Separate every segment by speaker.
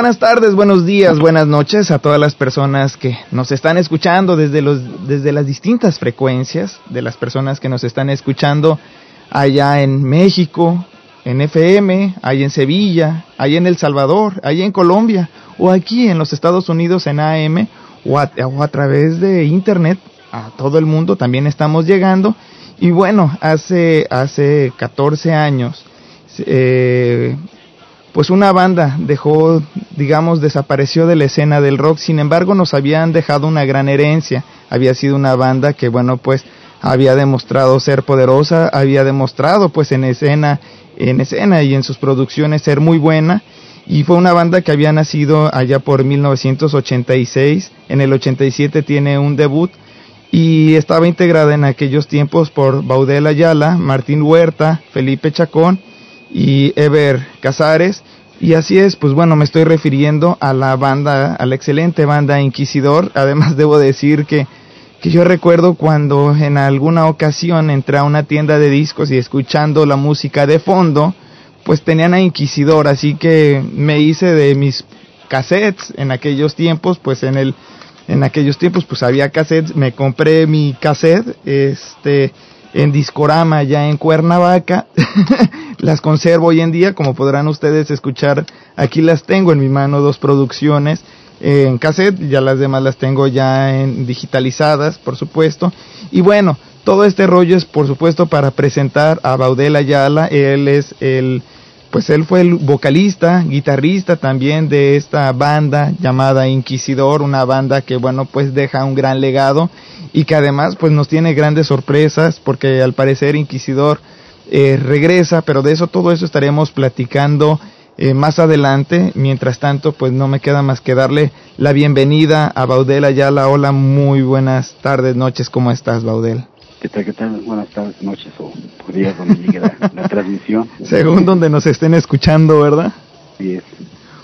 Speaker 1: Buenas tardes, buenos días, buenas noches a todas las personas que nos están escuchando desde, los, desde las distintas frecuencias, de las personas que nos están escuchando allá en México, en FM, allá en Sevilla, allá en El Salvador, allá en Colombia, o aquí en los Estados Unidos en AM, o a, o a través de Internet, a todo el mundo también estamos llegando. Y bueno, hace, hace 14 años, eh, pues una banda dejó, digamos, desapareció de la escena del rock, sin embargo nos habían dejado una gran herencia, había sido una banda que, bueno, pues había demostrado ser poderosa, había demostrado pues en escena, en escena y en sus producciones ser muy buena, y fue una banda que había nacido allá por 1986, en el 87 tiene un debut, y estaba integrada en aquellos tiempos por Baudel Ayala, Martín Huerta, Felipe Chacón, y Ever Casares. Y así es, pues bueno, me estoy refiriendo a la banda, a la excelente banda Inquisidor. Además debo decir que, que yo recuerdo cuando en alguna ocasión entré a una tienda de discos y escuchando la música de fondo, pues tenían a Inquisidor, así que me hice de mis cassettes en aquellos tiempos, pues en el en aquellos tiempos pues había cassettes, me compré mi cassette, este en Discorama ya en Cuernavaca. las conservo hoy en día, como podrán ustedes escuchar, aquí las tengo en mi mano, dos producciones en cassette, ya las demás las tengo ya en digitalizadas, por supuesto. Y bueno, todo este rollo es por supuesto para presentar a Baudel Ayala, él es el pues él fue el vocalista, guitarrista también de esta banda llamada Inquisidor, una banda que bueno pues deja un gran legado y que además pues nos tiene grandes sorpresas porque al parecer Inquisidor eh, regresa, pero de eso todo eso estaremos platicando eh, más adelante. Mientras tanto pues no me queda más que darle la bienvenida a Baudel Ayala. Hola, muy buenas tardes, noches, ¿cómo estás Baudel?
Speaker 2: ¿Qué tal, qué tal? Buenas tardes, noches o días donde llegue la, la transmisión.
Speaker 1: Según donde nos estén escuchando, ¿verdad?
Speaker 2: Sí es.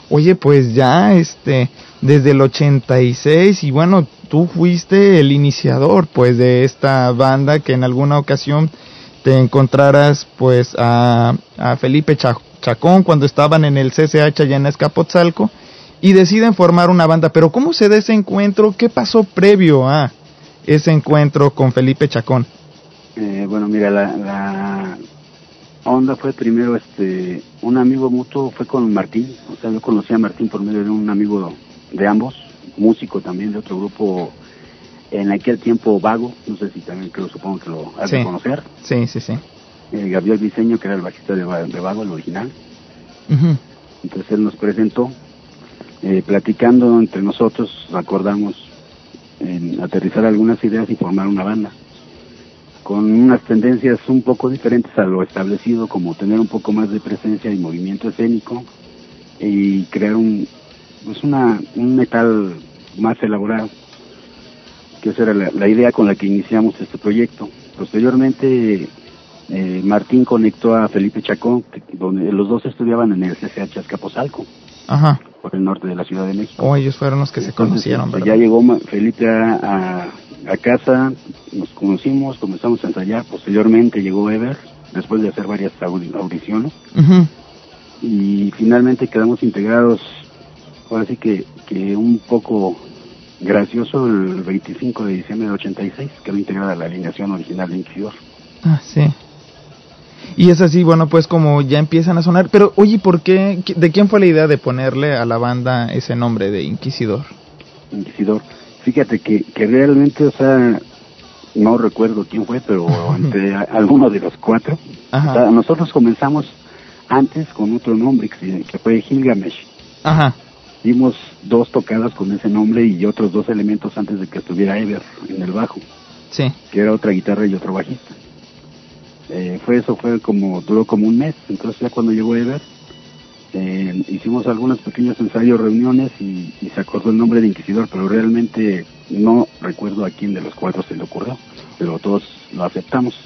Speaker 1: Oye, pues ya, este, desde el 86 y bueno, tú fuiste el iniciador, pues, de esta banda que en alguna ocasión te encontraras, pues, a, a Felipe Chacón cuando estaban en el CCH allá en Escapotzalco y deciden formar una banda. Pero ¿cómo se da ese encuentro? ¿Qué pasó previo a ese encuentro con Felipe Chacón?
Speaker 2: Eh, bueno, mira, la, la onda fue primero, este, un amigo mutuo fue con Martín, o sea, yo conocí a Martín por medio de un amigo de ambos, músico también de otro grupo en aquel tiempo Vago, no sé si también creo, supongo que lo has
Speaker 1: Sí.
Speaker 2: de conocer,
Speaker 1: Sí, sí, sí.
Speaker 2: eh, Gabriel Diseño, que era el bajista de, Va- de Vago, el original, entonces él nos presentó, eh, platicando entre nosotros, acordamos en aterrizar algunas ideas y formar una banda con unas tendencias un poco diferentes a lo establecido, como tener un poco más de presencia y movimiento escénico y crear un pues una un metal más elaborado que esa era la, la idea con la que iniciamos este proyecto posteriormente eh, Martín conectó a Felipe Chacón que- donde los dos estudiaban en el CCH Azcapotzalco
Speaker 1: Ajá.
Speaker 2: por el norte de la Ciudad de México
Speaker 1: O ellos fueron los que se conocieron,
Speaker 2: este,
Speaker 1: ¿verdad?
Speaker 2: Ya llegó Felipe a, a- a casa, nos conocimos, comenzamos a ensayar, posteriormente llegó Ever, después de hacer varias audi- audiciones,
Speaker 1: Ujú.
Speaker 2: y finalmente quedamos integrados, ahora sí que, que un poco gracioso, el 25 de diciembre del 86, quedó integrada la alineación original de Inquisidor.
Speaker 1: Ah, sí. Y es así, bueno, pues como ya empiezan a sonar. Pero, oye, ¿por qué? ¿Qui- ¿De quién fue la idea de ponerle a la banda ese nombre de Inquisidor?
Speaker 2: Inquisidor. Fíjate que, que realmente, o sea, no recuerdo quién fue, pero entre alguno de los cuatro,
Speaker 1: Ajá.
Speaker 2: O sea, nosotros comenzamos antes con otro nombre que fue Gilgamesh.
Speaker 1: Ajá.
Speaker 2: Dimos dos tocadas con ese nombre y otros dos elementos antes de que estuviera Ever en el bajo,
Speaker 1: Sí.
Speaker 2: que era otra guitarra y otro bajista. Eh, fue eso, fue como, duró como un mes. Entonces ya cuando llegó Ever, eh, hicimos algunos pequeños ensayos, reuniones y, y se acordó el nombre de Inquisidor, pero realmente no recuerdo a quién de los cuatro se le ocurrió, pero todos lo aceptamos.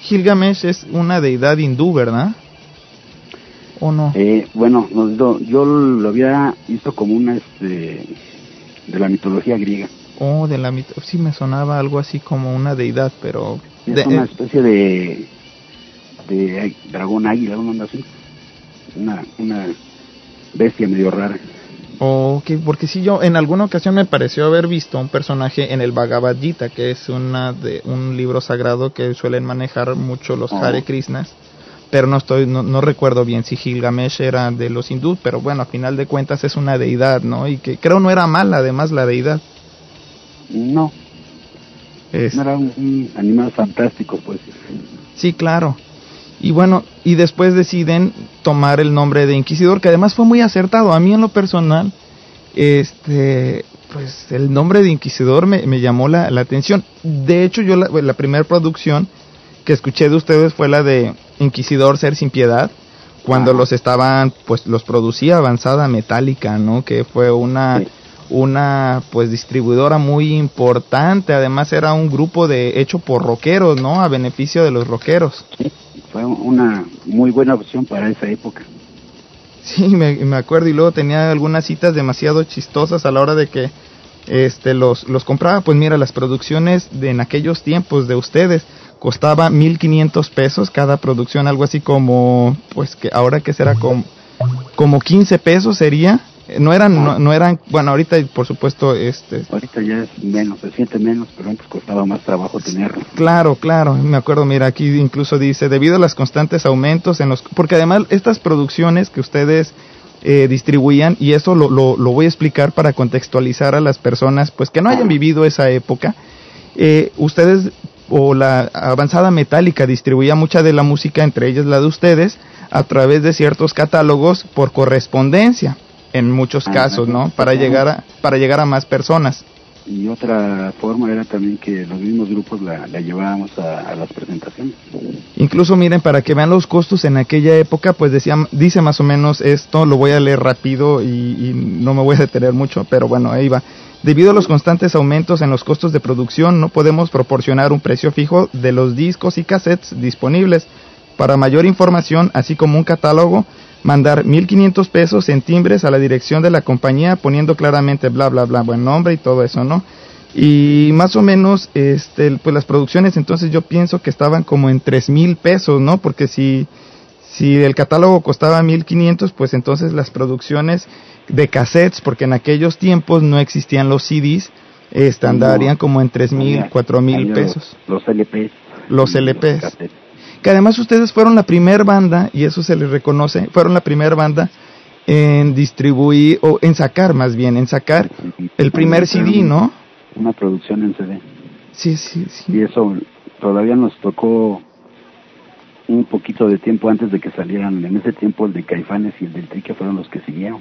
Speaker 1: Gilgamesh es una deidad hindú, ¿verdad? ¿O no?
Speaker 2: Eh, bueno, do- yo lo había visto como una este de la mitología griega.
Speaker 1: Oh, de la mit sí me sonaba algo así como una deidad, pero
Speaker 2: Es
Speaker 1: de-
Speaker 2: una
Speaker 1: eh,
Speaker 2: especie de de dragón águila, una onda así. Una una bestia medio rara.
Speaker 1: Ok, porque si yo en alguna ocasión me pareció haber visto un personaje en el Bhagavad Gita, que es una de un libro sagrado que suelen manejar mucho los Hare Krishnas, pero no estoy no, no, recuerdo bien si Gilgamesh era de los hindús, pero bueno, a final de cuentas es una deidad, ¿no? Y que creo no era mala además la deidad.
Speaker 2: No. No era un, animal fantástico, pues.
Speaker 1: Sí, claro. Y bueno, y después deciden tomar el nombre de Inquisidor, que además fue muy acertado. A mí en lo personal, este, pues el nombre de Inquisidor me, me llamó la, la, atención. De hecho, yo la, la primera producción que escuché de ustedes fue la de Inquisidor Ser Sin Piedad, cuando los estaban, pues los producía Avanzada Metálica, ¿no? Que fue una una pues distribuidora muy importante, además era un grupo de hecho por rockeros, ¿no? A beneficio de los rockeros.
Speaker 2: Sí, fue una muy buena opción para esa época.
Speaker 1: Sí, me, me acuerdo y luego tenía algunas citas demasiado chistosas a la hora de que este los los compraba, pues mira, las producciones de en aquellos tiempos de ustedes costaba 1500 pesos cada producción, algo así como pues que ahora que será como como 15 pesos sería. No eran no, eran bueno ahorita por supuesto este
Speaker 2: ahorita ya es menos se siente menos pero antes costaba más trabajo tenerlo.
Speaker 1: Claro claro me acuerdo mira aquí incluso dice debido a los constantes aumentos en los porque además estas producciones que ustedes eh, distribuían y eso lo, lo, lo, voy a explicar para contextualizar a las personas pues que no hayan vivido esa época eh, ustedes o la avanzada metálica distribuía mucha de la música entre ellas la de ustedes a través de ciertos catálogos por correspondencia en muchos ah, casos, ¿no? Para llegar a para llegar a más personas.
Speaker 2: Y otra forma era también que los mismos grupos la, la llevábamos a, las presentaciones.
Speaker 1: Incluso miren, para que vean los costos en aquella época, pues decía, dice más o menos esto, lo voy a leer rápido y, y no me voy a detener mucho, pero bueno, ahí va. Debido a los constantes aumentos en los costos de producción, no podemos proporcionar un precio fijo de los discos y cassettes disponibles. Para mayor información, así como un catálogo, mandar 1.500 pesos en timbres a la dirección de la compañía poniendo claramente bla, bla, bla, buen nombre y todo eso, ¿no? Y más o menos, este, pues las producciones entonces yo pienso que estaban como en tres mil pesos, ¿no? Porque si, si el catálogo costaba 1.500, pues entonces las producciones de cassettes, porque en aquellos tiempos no existían los CDs, este, andarían como en tres mil, cuatro mil pesos.
Speaker 2: Los, LPs.
Speaker 1: Los LPs que además ustedes fueron la primera banda, y eso se les reconoce, fueron la primera banda en distribuir, o en sacar más bien, en sacar el primer CD, ¿no?
Speaker 2: Una producción en CD.
Speaker 1: Sí, sí, sí.
Speaker 2: Y eso todavía nos tocó un poquito de tiempo antes de que salieran. En ese tiempo el de Caifanes y el del Tri que fueron los que siguieron.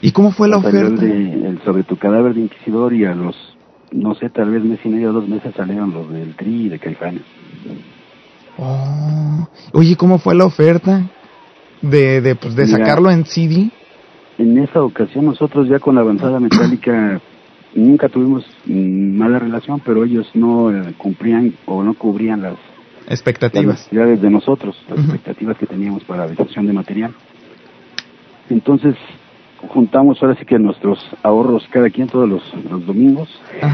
Speaker 1: ¿Y cómo fue la oferta?
Speaker 2: El, sobre tu cadáver de Inquisidor y a los, no sé, tal vez mes y medio, dos meses salieron los del Tri y de Caifanes.
Speaker 1: Oh. Oye, ¿cómo fue la oferta de, de, pues, de sacarlo en CD?
Speaker 2: En esa ocasión nosotros ya con la avanzada metálica nunca tuvimos mala relación, pero ellos no eh, cumplían o no cubrían las
Speaker 1: expectativas
Speaker 2: las de nosotros, las expectativas que teníamos para la difusión de material. Entonces juntamos ahora sí que nuestros ahorros cada quien todos los, los domingos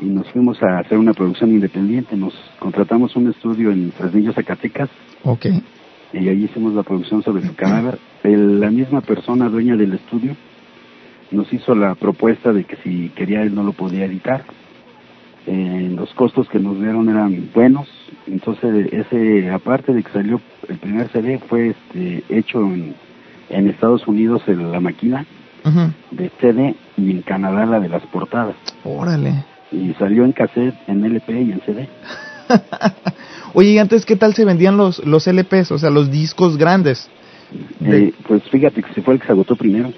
Speaker 2: y nos fuimos a hacer una producción independiente. Nos contratamos un estudio en Fresnillo, Zacatecas.
Speaker 1: Ok.
Speaker 2: Y ahí hicimos la producción sobre el cadáver. la misma persona dueña del estudio nos hizo la propuesta de que si quería él no lo podía editar. Eh, los costos que nos dieron eran buenos, entonces ese aparte de que salió el primer CD fue este, hecho en, en Estados Unidos en la máquina de CD y en Canadá la de las portadas.
Speaker 1: Órale
Speaker 2: y salió en cassette, en LP y en CD.
Speaker 1: Oye, ¿y antes qué tal se vendían los, los LPs, o sea, los discos grandes?
Speaker 2: Eh, pues fíjate que se fue el que se agotó primero.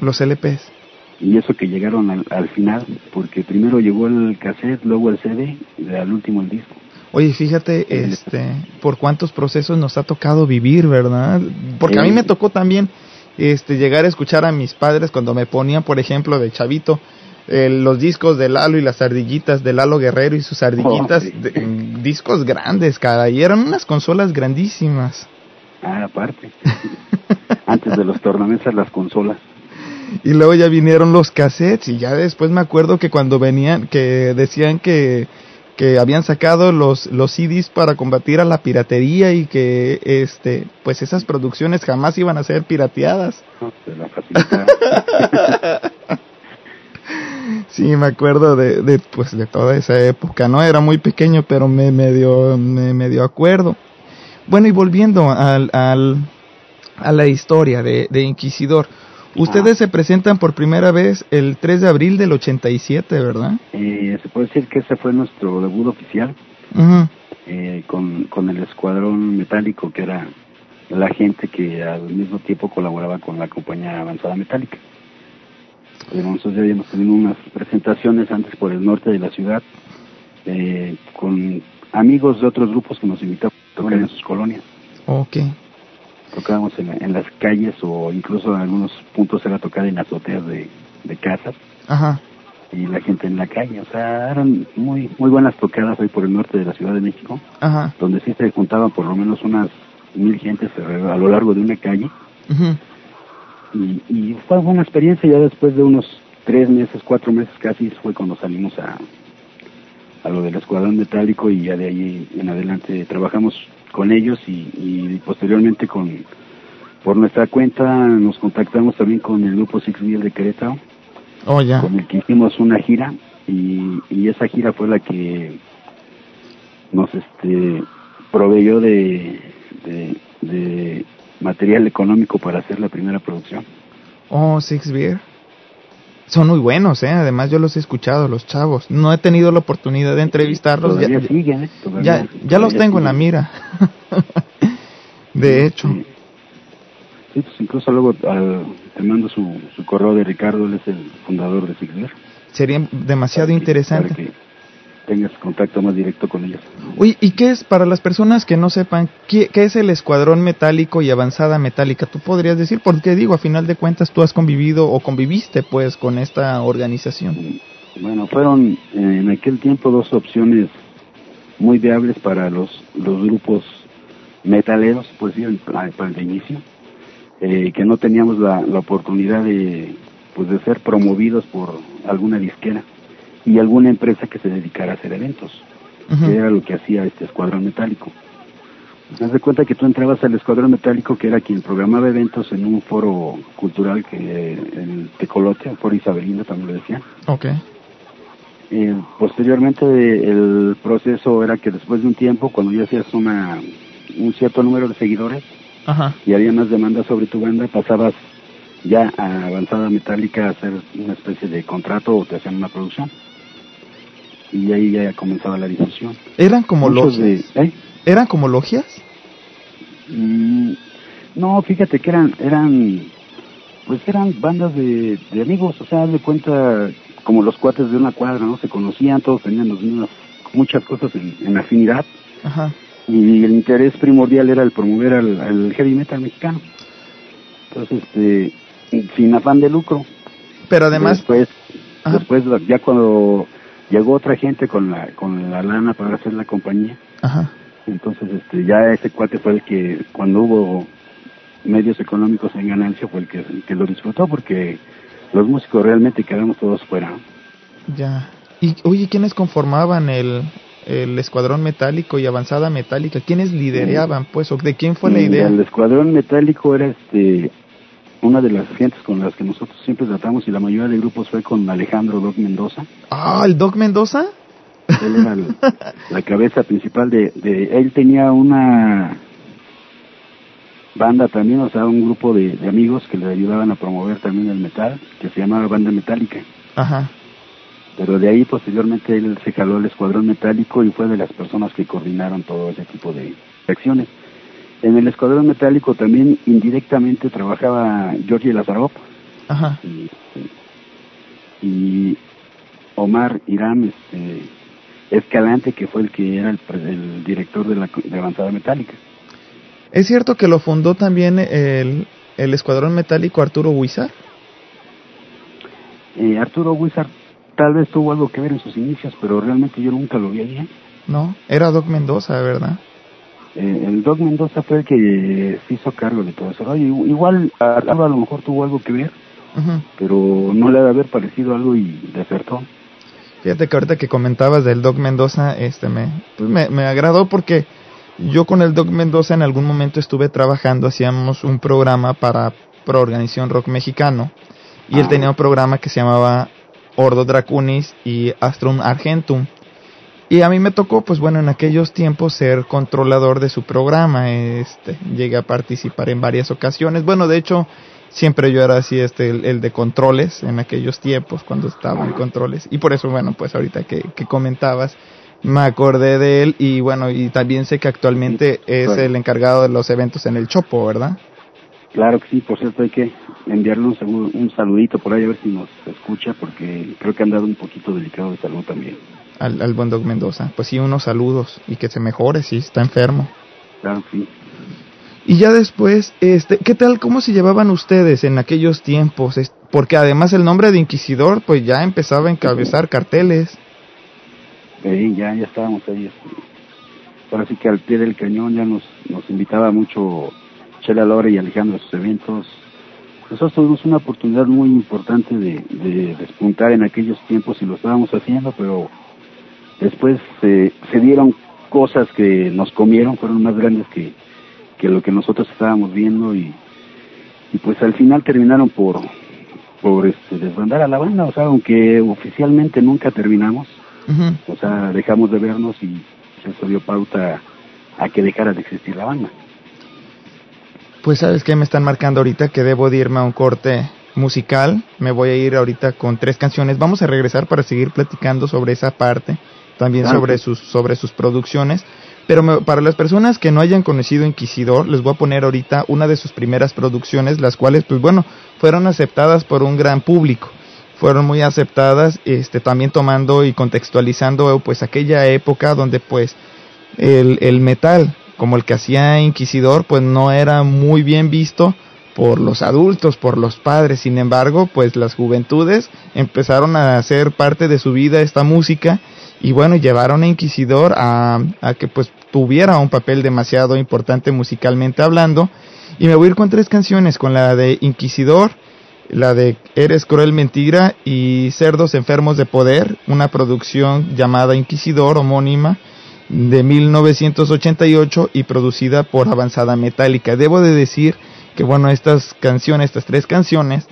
Speaker 1: Los LPs.
Speaker 2: Y eso que llegaron al, al final, porque primero llegó el cassette, luego el CD y al último el disco.
Speaker 1: Oye, fíjate, este, por cuántos procesos nos ha tocado vivir, ¿verdad? Porque a mí me tocó también, este, llegar a escuchar a mis padres cuando me ponían, por ejemplo, de chavito, los discos de Lalo y las ardillitas de Lalo Guerrero y sus ardillitas, oh, discos grandes, cara, y eran unas consolas grandísimas.
Speaker 2: Ah, aparte. Antes de los tornamesas, las consolas.
Speaker 1: Y luego ya vinieron los cassettes y ya después me acuerdo que cuando venían, que decían que que habían sacado los, los CDs para combatir a la piratería y que este pues esas producciones jamás iban a ser pirateadas. sí, me acuerdo de, de, pues de toda esa época, ¿no? Era muy pequeño, pero me medio, me medio acuerdo. Bueno, y volviendo al, al, a la historia de, de Inquisidor, Ustedes se presentan por primera vez el 3 de abril del 87, ¿verdad?
Speaker 2: Eh, se puede decir que ese fue nuestro debut oficial eh, con, con el escuadrón metálico, que era la gente que al mismo tiempo colaboraba con la compañía avanzada metálica. nosotros ya habíamos tenido unas presentaciones antes por el norte de la ciudad eh, con amigos de otros grupos que nos invitaban a tocar en sus colonias.
Speaker 1: Ok
Speaker 2: tocábamos en, en, las calles o incluso en algunos puntos era tocar en azoteas de, de casas
Speaker 1: Ajá.
Speaker 2: y la gente en la calle, o sea, eran muy muy buenas tocadas ahí por el norte de la Ciudad de México,
Speaker 1: Ajá.
Speaker 2: donde sí se juntaban por lo menos unas mil gentes a lo largo de una calle. y, y fue una experiencia ya después de unos tres meses, cuatro meses casi fue cuando salimos a, a lo del escuadrón metálico y ya de ahí en adelante trabajamos con ellos y, posteriormente con por nuestra cuenta nos contactamos también con el grupo Six Mil de Querétaro
Speaker 1: oh, ya.
Speaker 2: con el que hicimos una gira y, y esa gira fue la que nos este proveyó de, de, de material económico para hacer la primera producción.
Speaker 1: Oh, Six Beer. Son muy buenos, ¿eh? Además yo los he escuchado, los chavos. No he tenido la oportunidad de entrevistarlos.
Speaker 2: ya, siguen, ¿eh?
Speaker 1: ya, ya los tengo en la mira. de hecho.
Speaker 2: Sí. pues incluso luego al, te mando su, su correo de Ricardo, él es el fundador de Sigler.
Speaker 1: Sería demasiado interesante
Speaker 2: tengas contacto más directo con ellos.
Speaker 1: Uy, ¿y qué es, para las personas que no sepan, qué, es el escuadrón metálico y avanzada metálica? ¿Tú podrías decir? Porque digo, a final de cuentas tú has convivido o conviviste pues con esta organización.
Speaker 2: Bueno, fueron eh, en aquel tiempo dos opciones muy viables para los, los grupos metaleros, pues sí, para el inicio, eh, que no teníamos la, la oportunidad de, pues, de ser promovidos por alguna disquera y alguna empresa que se dedicara a hacer eventos, que era lo que hacía este escuadrón metálico. Te das cuenta que tú entrabas al escuadrón metálico, que era quien programaba eventos en un foro cultural que el Tecolote, el foro Isabelino también lo decían.
Speaker 1: Ok.
Speaker 2: Eh, posteriormente el proceso era que después de un tiempo, cuando ya hacías una, un cierto número de seguidores y había más demanda sobre tu banda, pasabas ya a avanzada metálica a hacer una especie de contrato o te hacían una producción y ahí ya comenzaba la difusión.
Speaker 1: ¿Eran como logias?
Speaker 2: ¿eh?
Speaker 1: ¿Eran como logias?
Speaker 2: Mm, no, fíjate que eran, eran, pues eran bandas de, de amigos, o sea, de cuenta como los cuates de una cuadra, ¿no? Se conocían, todos tenían los mismos, muchas cosas en, afinidad.
Speaker 1: Ajá.
Speaker 2: Y el interés primordial era el promover al, heavy metal mexicano. Entonces, este, sin afán de lucro.
Speaker 1: Pero además...
Speaker 2: Después, después ya cuando llegó otra gente con la con la lana para hacer la compañía.
Speaker 1: Ajá.
Speaker 2: entonces este ya ese cuate fue el que cuando hubo medios económicos en ganancia fue el que, que lo disfrutó porque los músicos realmente quedamos todos fuera.
Speaker 1: Ya. Y oye quiénes conformaban el el escuadrón metálico y avanzada metálica quiénes lideraban pues o de quién fue la idea
Speaker 2: el escuadrón metálico era este una de las gentes con las que nosotros siempre tratamos y la mayoría de grupos fue con Alejandro Doc Mendoza.
Speaker 1: Ah, ¿el Doc Mendoza?
Speaker 2: Él era la cabeza principal de, de, Él tenía una banda también, o sea, un grupo de, amigos que le ayudaban a promover también el metal, que se llamaba Banda Metálica.
Speaker 1: Ajá.
Speaker 2: Pero de ahí posteriormente él se jaló al escuadrón metálico y fue de las personas que coordinaron todo ese tipo de acciones. En el escuadrón metálico también indirectamente trabajaba Georgie Lazarov
Speaker 1: Ajá.
Speaker 2: Y, Omar Irán este, Escalante, que fue el que era el, director de la de avanzada metálica.
Speaker 1: ¿Es cierto que lo fundó también el, el escuadrón metálico Arturo Huizar?
Speaker 2: Eh, Arturo Huizar tal vez tuvo algo que ver en sus inicios, pero realmente yo nunca lo vi ahí.
Speaker 1: No, era Doc Mendoza, ¿verdad?
Speaker 2: Eh, el Doc Mendoza fue el que se hizo cargo de todo eso. igual a, a lo mejor tuvo algo que ver, pero no le debe haber parecido algo y desertó.
Speaker 1: Fíjate que ahorita que comentabas del Doc Mendoza, este me, pues me, me agradó porque yo con el Doc Mendoza en algún momento estuve trabajando, hacíamos un programa para Pro Organización Rock Mexicano y él
Speaker 2: Ah.
Speaker 1: tenía un programa que se llamaba Ordo Dracunis y Astrum Argentum. Y a mí me tocó, pues bueno, en aquellos tiempos ser controlador de su programa. Este, llegué a participar en varias ocasiones. Bueno, de hecho, siempre yo era así, este, el, el de controles en aquellos tiempos, cuando estaba en controles. Y por eso, bueno, pues ahorita que, que comentabas, me acordé de él. Y bueno, y también sé que actualmente es
Speaker 2: claro.
Speaker 1: el encargado de los eventos en el Chopo, ¿verdad?
Speaker 2: Claro que sí, por cierto hay que enviarle un, un saludito por ahí a ver si nos escucha porque creo que han dado un poquito delicado de salud también.
Speaker 1: Al, al buen Doc Mendoza. Pues sí, unos saludos y que se mejore, sí, está enfermo.
Speaker 2: Claro sí.
Speaker 1: Y ya después, este, ¿qué tal, cómo se llevaban ustedes en aquellos tiempos? Porque además el nombre de Inquisidor, pues ya empezaba a encabezar carteles.
Speaker 2: Eh, ya, ya estábamos ahí. este, ahora sí que al pie del cañón ya nos, nos invitaba mucho Chela Lore y Alejandro a sus eventos. Nosotros tuvimos una oportunidad muy importante de, de despuntar en aquellos tiempos y lo estábamos haciendo, pero después eh, se dieron cosas que nos comieron, fueron más grandes que, que lo que nosotros estábamos viendo y, y pues al final terminaron por, por este, desbandar a la banda, o sea, aunque oficialmente nunca terminamos, o sea, dejamos de vernos y eso dio pauta a que dejara de existir la banda.
Speaker 1: Pues sabes que me están marcando ahorita que debo de irme a un corte musical. Me voy a ir ahorita con tres canciones. Vamos a regresar para seguir platicando sobre esa parte, también
Speaker 2: Claro.
Speaker 1: sobre sus sobre sus producciones. Pero me- para las personas que no hayan conocido Inquisidor, les voy a poner ahorita una de sus primeras producciones, las cuales, pues bueno, fueron aceptadas por un gran público. Fueron muy aceptadas, este, también tomando y contextualizando, pues aquella época donde, pues, el, el metal, como el que hacía Inquisidor, pues no era muy bien visto por los adultos, por los padres. Sin embargo, pues las juventudes empezaron a hacer parte de su vida esta música y bueno, llevaron a Inquisidor a, a que pues tuviera un papel demasiado importante musicalmente hablando. Y me voy a ir con tres canciones, con la de Inquisidor, la de Eres Cruel Mentira y Cerdos Enfermos de Poder, una producción llamada Inquisidor, homónima, de 1988 y producida por Avanzada Metálica. Debo de decir que bueno, estas canciones, estas tres canciones,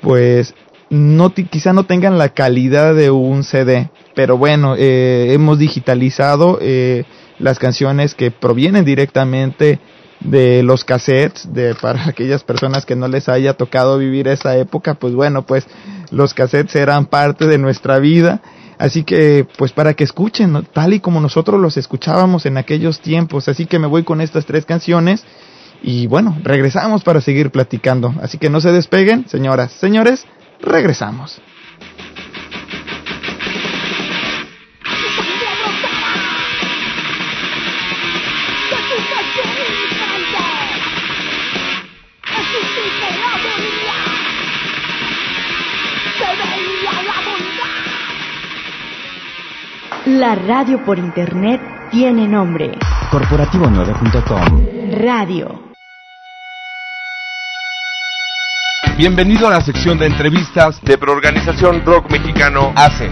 Speaker 1: pues no quizá no tengan la calidad de un CD, pero bueno, eh, hemos digitalizado eh, las canciones que provienen directamente de los cassettes, de para aquellas personas que no les haya tocado vivir esa época, pues bueno, pues los cassettes eran parte de nuestra vida, así que pues para que escuchen, tal y como nosotros los escuchábamos en aquellos tiempos, así que me voy con estas tres canciones y bueno, regresamos para seguir platicando, así que no se despeguen, señoras, señores, regresamos.
Speaker 3: La radio por internet tiene nombre.
Speaker 4: Corporativo9.com
Speaker 3: Radio.
Speaker 5: Bienvenido a la sección de entrevistas de Proorganización Rock Mexicano ACE.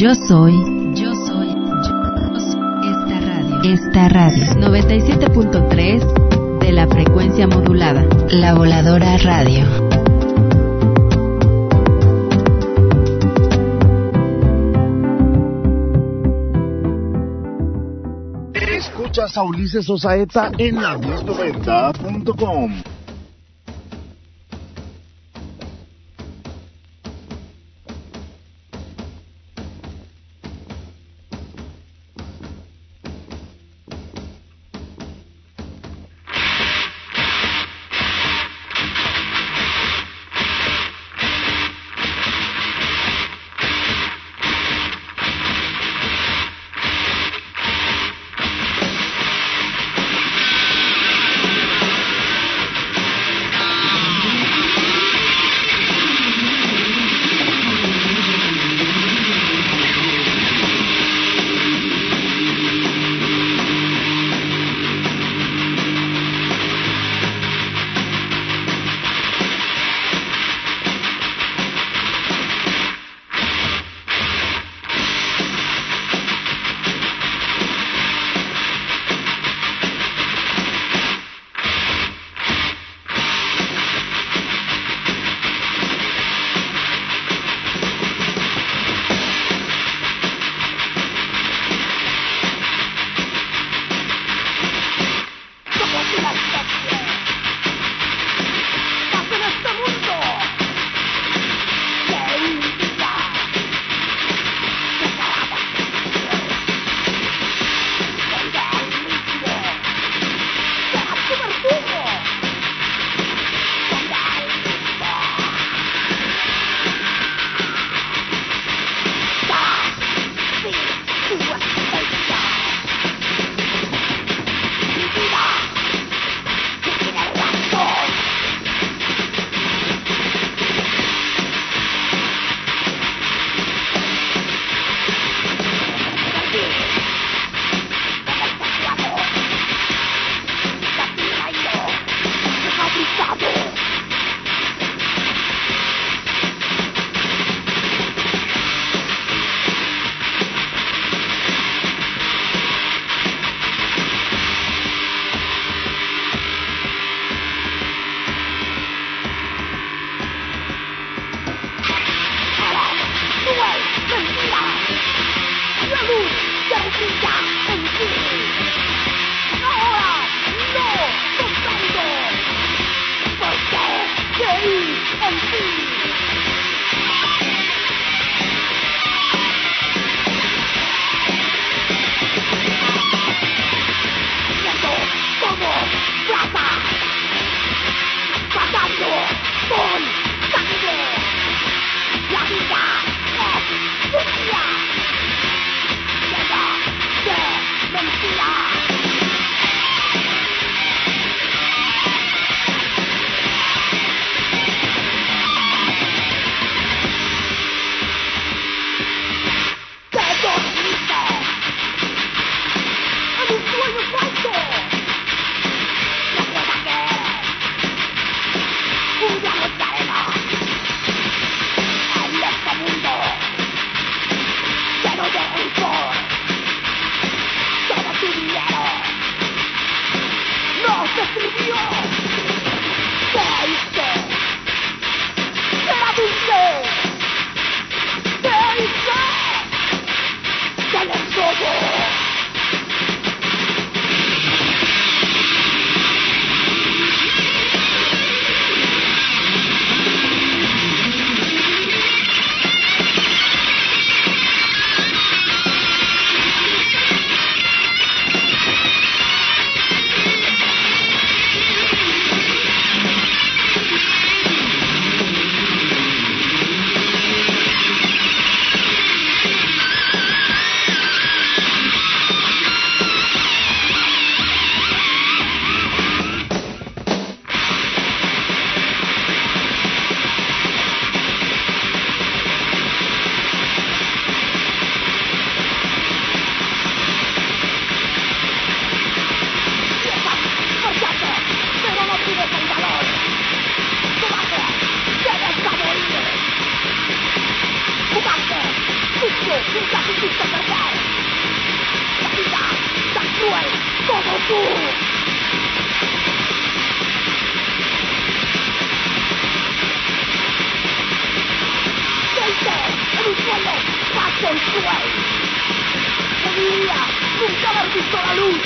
Speaker 3: Yo soy, yo soy, yo soy esta radio. Esta radio 97.3 de la frecuencia modulada. La voladora radio.
Speaker 6: Escuchas a Ulises Osaeta en la nunca haber visto la luz.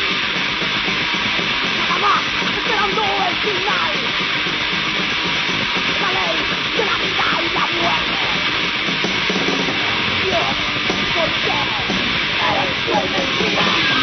Speaker 6: Nada más esperando el final. La ley de la vida y la muerte. Dios, ¿por qué eres cruel mentira?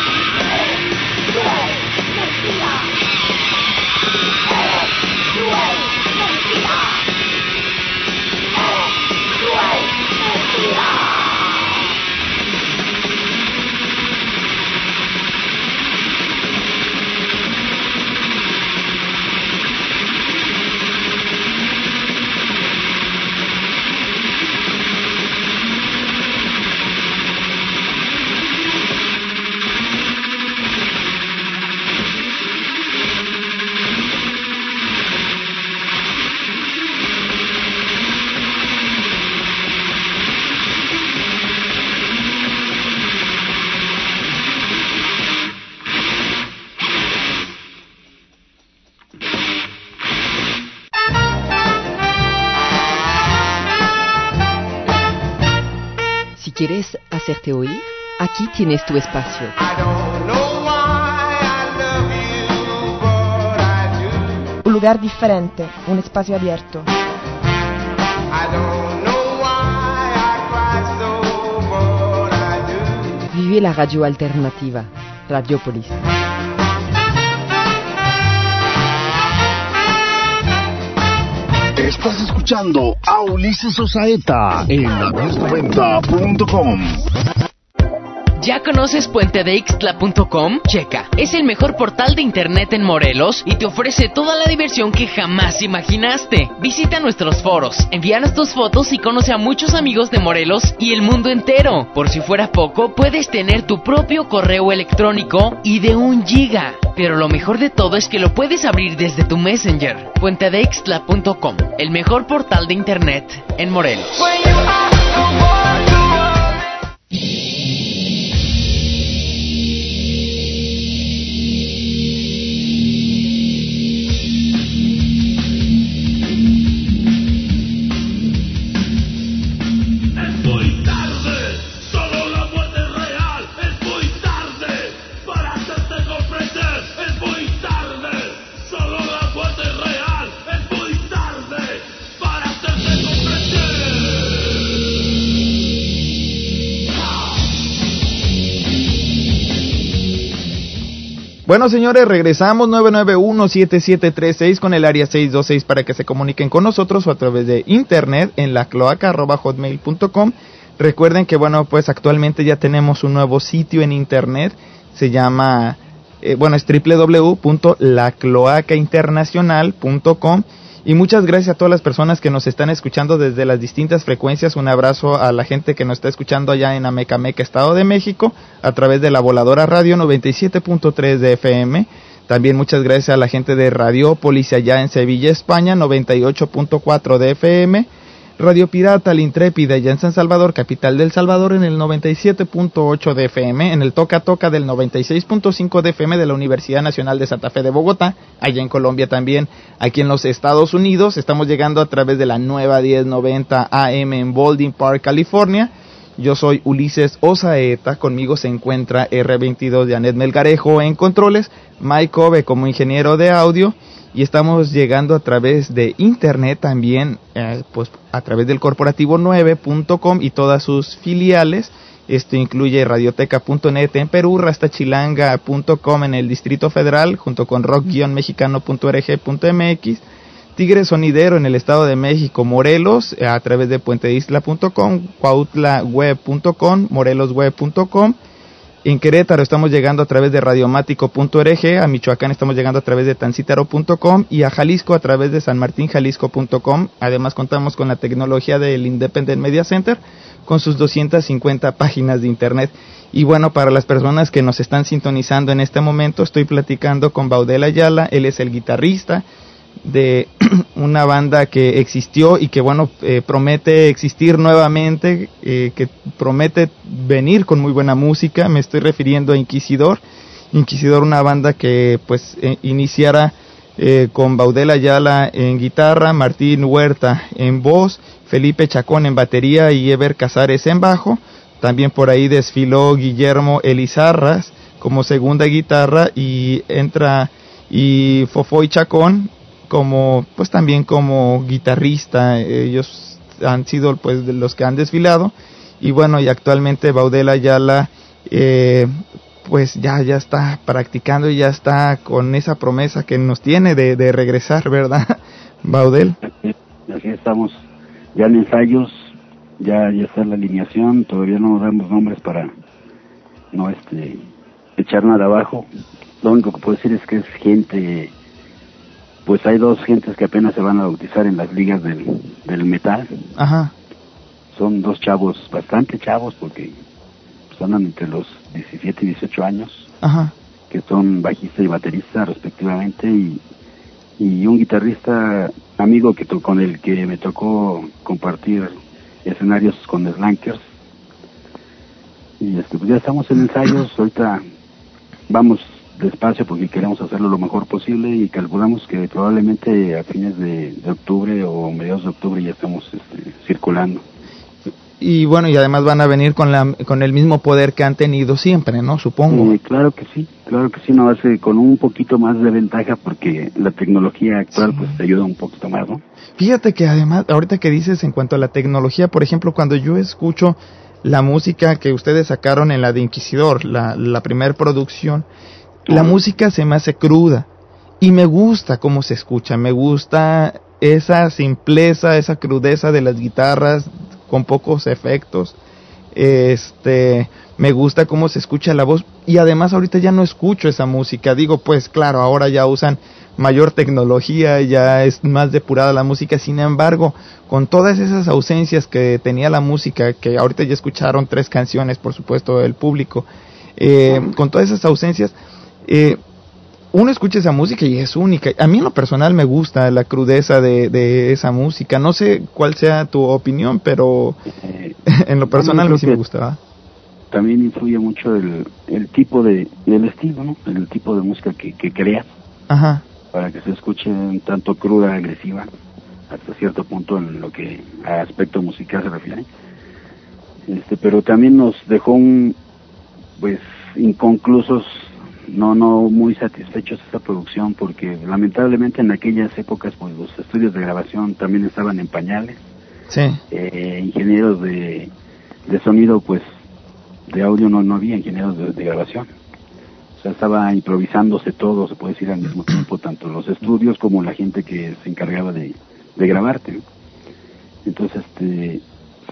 Speaker 7: Hacerte oír, aquí tienes tu espacio.
Speaker 8: Un lugar diferente, un espacio abierto.
Speaker 7: Vive la radio alternativa, Radiopolis.
Speaker 9: Estás escuchando a Ulises Osaeta en 1090.com.
Speaker 10: ¿Ya conoces puentedeixtla.com? Checa, es el mejor portal de internet en Morelos y te ofrece toda la diversión que jamás imaginaste. Visita nuestros foros, envíanos tus fotos y conoce a muchos amigos de Morelos y el mundo entero. Por si fuera poco, puedes tener tu propio correo electrónico y de un giga. Pero lo mejor de todo es que lo puedes abrir desde tu Messenger. Puentedeixtla.com, el mejor portal de internet en Morelos.
Speaker 1: Bueno, señores, regresamos 991-7736 con el área 626 para que se comuniquen con nosotros o a través de internet en la cloaca.hotmail.com. Recuerden que, bueno, pues actualmente ya tenemos un nuevo sitio en internet. Se llama, eh, bueno, es www.lacloacainternacional.com. Y muchas gracias a todas las personas que nos están escuchando desde las distintas frecuencias. Un abrazo a la gente que nos está escuchando allá en Amecameca, Estado de México, a través de la voladora radio 97.3 de FM. También muchas gracias a la gente de Radiópolis allá en Sevilla, España, 98.4 de FM. Radio Pirata, la Intrépida, allá en San Salvador, capital del Salvador, en el 97.8 de FM, en el Toca Toca del 96.5 de FM de la Universidad Nacional de Santa Fe de Bogotá, allá en Colombia también, aquí en los Estados Unidos, estamos llegando a través de la nueva 1090 AM en Baldwin Park, California. Yo soy Ulises Osaeta, conmigo se encuentra R22 de Anet Melgarejo en controles, Mike Kobe como ingeniero de audio y estamos llegando a través de internet también, eh, pues a través del corporativo9.com y todas sus filiales. Esto incluye radioteca.net en Perú, rastachilanga.com en el Distrito Federal, junto con rock-mexicano.org.mx, Tigre Sonidero en el Estado de México, Morelos, eh, a través de puenteisla.com, cuautlaweb.com, morelosweb.com, en Querétaro estamos llegando a través de radiomático.org, a Michoacán estamos llegando a través de tancítaro.com y a Jalisco a través de sanmartinjalisco.com. Además contamos con la tecnología del Independent Media Center con sus 250 páginas de internet. Y bueno, para las personas que nos están sintonizando en este momento, estoy platicando con Baudel Ayala, él es el guitarrista de una banda que existió y que bueno eh, promete existir nuevamente eh, que promete venir con muy buena música me estoy refiriendo a Inquisidor Inquisidor, una banda que pues eh, iniciara eh, con Baudel Ayala en guitarra, Martín Huerta en voz, Felipe Chacón en batería y Eber Casares en bajo. También por ahí desfiló Guillermo Elizarras como segunda guitarra y entra y Fofoy Chacón como pues también como guitarrista. Ellos han sido pues de los que han desfilado y bueno y actualmente Baudel Ayala eh, pues ya ya está practicando y ya está con esa promesa que nos tiene de, de regresar, ¿verdad, Baudel?
Speaker 2: Así estamos ya en ensayos, ya ya está la alineación, todavía no damos nombres para no este echar nada abajo. Lo único que puedo decir es que es gente, pues hay dos gentes que apenas se van a bautizar en las ligas del, del metal.
Speaker 1: Ajá.
Speaker 2: Son dos chavos, bastante chavos, porque pues, andan entre los 17 y 18 años,
Speaker 1: Ajá.
Speaker 2: que son bajista y baterista respectivamente, y, y un guitarrista amigo que con el que me tocó compartir escenarios con Slankers. Y este, pues ya estamos en ensayos, ahorita vamos despacio porque queremos hacerlo lo mejor posible y calculamos que probablemente a fines de, de octubre o mediados de octubre ya estamos este, circulando.
Speaker 1: Y bueno, y además van a venir con la con el mismo poder que han tenido siempre, ¿no? Supongo.
Speaker 2: Eh, claro que sí, claro que sí, no hace con un poquito más de ventaja porque la tecnología actual pues te ayuda un poquito más, ¿no?
Speaker 1: Fíjate que además, ahorita que dices en cuanto a la tecnología, por ejemplo, cuando yo escucho la música que ustedes sacaron en la de Inquisidor, la, la primer producción, la música se me hace cruda y me gusta cómo se escucha, me gusta esa simpleza, esa crudeza de las guitarras con pocos efectos. Este, me gusta cómo se escucha la voz y además ahorita ya no escucho esa música. Digo, pues claro, ahora ya usan mayor tecnología, ya es más depurada la música. Sin embargo, con todas esas ausencias que tenía la música, que ahorita ya escucharon tres canciones, por supuesto, el público, eh, con todas esas ausencias, eh, uno escucha esa música y es única. A mí en lo personal me gusta la crudeza de, de esa música. No sé cuál sea tu opinión, pero en lo personal sí me gusta. ¿va?
Speaker 2: También influye mucho el, el tipo de, el estilo, ¿no? El tipo de música que, que creas
Speaker 1: Ajá.
Speaker 2: para que se escuche un tanto cruda, agresiva, hasta cierto punto en lo que a aspecto musical se refiere. Este, pero también nos dejó un, pues, inconclusos, no, no muy satisfechos esta producción, porque lamentablemente en aquellas épocas, pues, los estudios de grabación también estaban en pañales.
Speaker 1: Sí.
Speaker 2: Eh, ingenieros de, de sonido, pues, de audio no, no había ingenieros de, de grabación. O sea, estaba improvisándose todo, se puede decir al mismo tiempo, tanto los estudios como la gente que se encargaba de, de grabarte. Entonces, este,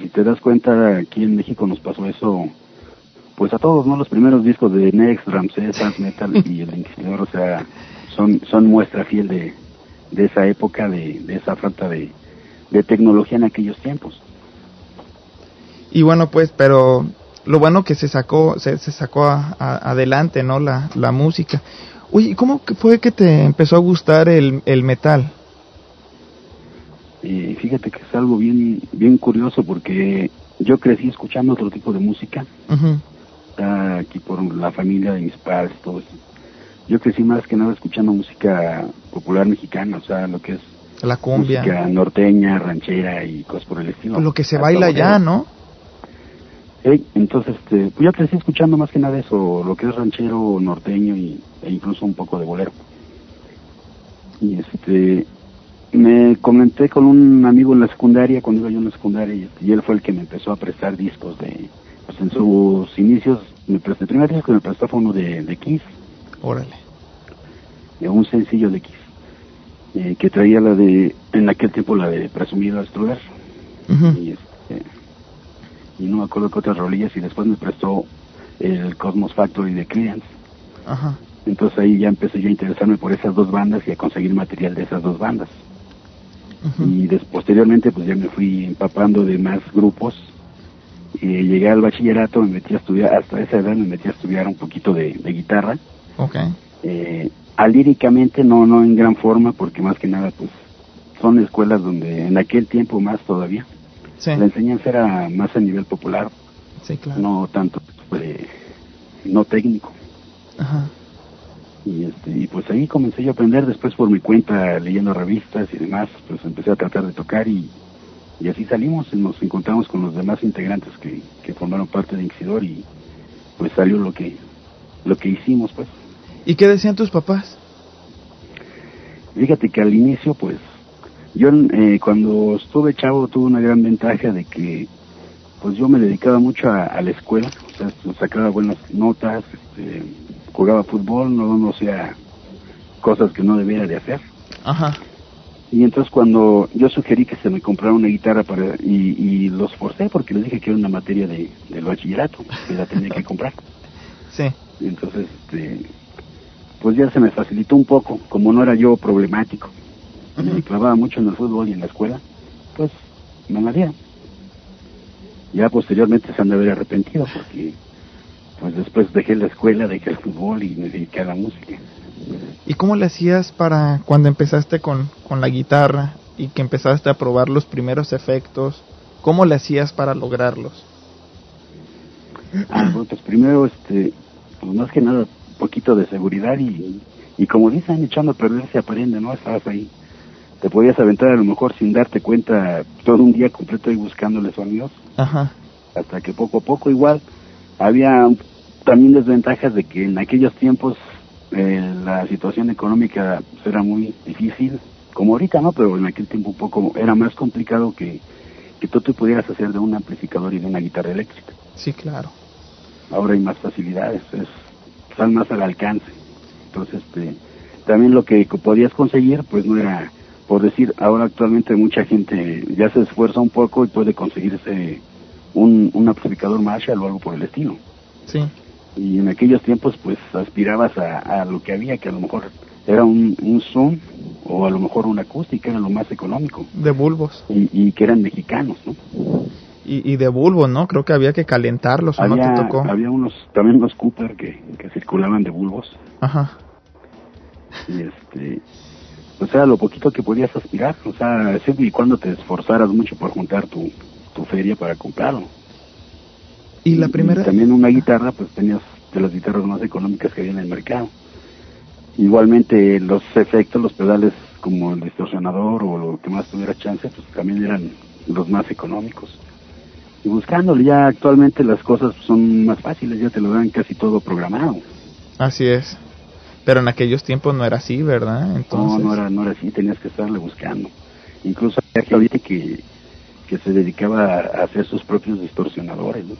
Speaker 2: si te das cuenta, aquí en México nos pasó eso, pues a todos, ¿no? Los primeros discos de Next, Ramsés, Sans Metal y El Inquisidor, o sea, son, son muestra fiel de, de esa época, de, de esa falta de, de tecnología en aquellos tiempos.
Speaker 1: Y bueno, pues, pero lo bueno que se sacó, se, se sacó a- a- adelante, ¿no? La, la música. Oye, ¿cómo fue que te empezó a gustar el, el metal?
Speaker 2: Y fíjate que es algo bien, bien curioso porque yo crecí escuchando otro tipo de música,
Speaker 1: Ujú.
Speaker 2: Está aquí por la familia de mis padres, todo eso. Yo crecí más que nada escuchando música popular mexicana, o sea, lo que es
Speaker 1: La cumbia.
Speaker 2: música norteña, ranchera y cosas por el estilo.
Speaker 1: Lo que se baila ya, ¿no?
Speaker 2: Entonces, este, pues yo crecí escuchando más que nada eso, lo que es ranchero, norteño y, e incluso un poco de bolero. Y este, me comenté con un amigo en la secundaria, cuando iba yo en la secundaria, y, y él fue el que me empezó a prestar discos de, pues en sus inicios, me prestó, el primer disco que me prestó fue uno de, de Kiss,
Speaker 1: Órale.
Speaker 2: de un sencillo de Kiss, eh, que traía la de, en aquel tiempo la de Presumido
Speaker 1: Ujú.
Speaker 2: y este y no me acuerdo qué otras rolillas y después me prestó el Cosmos Factory de Creedence
Speaker 1: Ajá.
Speaker 2: entonces ahí ya empecé yo a interesarme por esas dos bandas y a conseguir material de esas dos bandas y des- posteriormente pues ya me fui empapando de más grupos y llegué al bachillerato me metí a estudiar hasta esa edad me metí a estudiar un poquito de, de guitarra
Speaker 1: Ok.
Speaker 2: eh, alíricamente no no en gran forma porque más que nada pues son escuelas donde en aquel tiempo más todavía
Speaker 1: Sí.
Speaker 2: la enseñanza era más a nivel popular
Speaker 1: Sí, claro.
Speaker 2: no tanto eh, no técnico
Speaker 1: Ajá.
Speaker 2: Y, este, y pues ahí comencé yo a aprender, después por mi cuenta, leyendo revistas y demás, pues empecé a tratar de tocar y, y así salimos y nos encontramos con los demás integrantes que, que formaron parte de Inquisidor y pues salió lo que, lo que hicimos pues.
Speaker 1: ¿Y qué decían tus papás?
Speaker 2: Fíjate que al inicio pues yo eh, cuando estuve chavo tuve una gran ventaja de que pues yo me dedicaba mucho a, a la escuela, o sea, sacaba buenas notas, este, jugaba fútbol, no, no sea cosas que no debiera de hacer.
Speaker 1: Ajá.
Speaker 2: Y entonces cuando yo sugerí que se me comprara una guitarra para y, y los forcé porque les dije que era una materia de, del bachillerato, que la tenía que comprar.
Speaker 1: Sí.
Speaker 2: Entonces, este, pues ya se me facilitó un poco, como no era yo problemático, me clavaba mucho en el fútbol y en la escuela, pues me la dieron. Ya posteriormente se han de haber arrepentido porque pues después dejé la escuela, dejé el fútbol y me dediqué a la música.
Speaker 1: ¿Y cómo le hacías para cuando empezaste con, con la guitarra y que empezaste a probar los primeros efectos? ¿Cómo le hacías para lograrlos?
Speaker 2: Ah, bueno, pues primero, este, pues más que nada, un poquito de seguridad y, y como dicen, echando a perder se aprende, ¿no? Estabas ahí. Te podías aventar a lo mejor sin darte cuenta todo un día completo ahí buscándole sonidos,
Speaker 1: Ajá.
Speaker 2: hasta que poco a poco igual había también desventajas de que en aquellos tiempos eh, la situación económica era muy difícil, como ahorita, ¿no? Pero en aquel tiempo un poco era más complicado que, que tú te pudieras hacer de un amplificador y de una guitarra eléctrica.
Speaker 1: Sí, claro.
Speaker 2: Ahora hay más facilidades, es, están más al alcance. Entonces, este, también lo que podías conseguir, pues no era, por decir, ahora actualmente mucha gente ya se esfuerza un poco y puede conseguirse un, un amplificador Marshall o algo por el estilo.
Speaker 1: Sí.
Speaker 2: Y en aquellos tiempos, pues aspirabas a, a lo que había, que a lo mejor era un, un Zoom o a lo mejor una acústica, era lo más económico.
Speaker 1: De bulbos.
Speaker 2: Y, y que eran mexicanos, ¿no?
Speaker 1: Y, y de bulbos, ¿no? Creo que había que calentarlos, ¿o no
Speaker 2: Había,
Speaker 1: te tocó?
Speaker 2: había unos, también unos Cooper que, que circulaban de bulbos.
Speaker 1: Ajá.
Speaker 2: y este o sea lo poquito que podías aspirar o sea siempre y cuando te esforzaras mucho por juntar tu, tu feria para comprarlo
Speaker 1: Y la primera...
Speaker 2: también una guitarra pues tenías de las guitarras más económicas que había en el mercado igualmente los efectos los pedales como el distorsionador o lo que más tuviera chance pues también eran los más económicos y buscándole ya actualmente las cosas son más fáciles ya te lo dan casi todo programado
Speaker 1: Así es. Pero en aquellos tiempos no era así, ¿verdad? Entonces...
Speaker 2: No, no era, no era así, tenías que estarle buscando. Incluso había gente que, que se dedicaba a hacer sus propios distorsionadores. ¿no?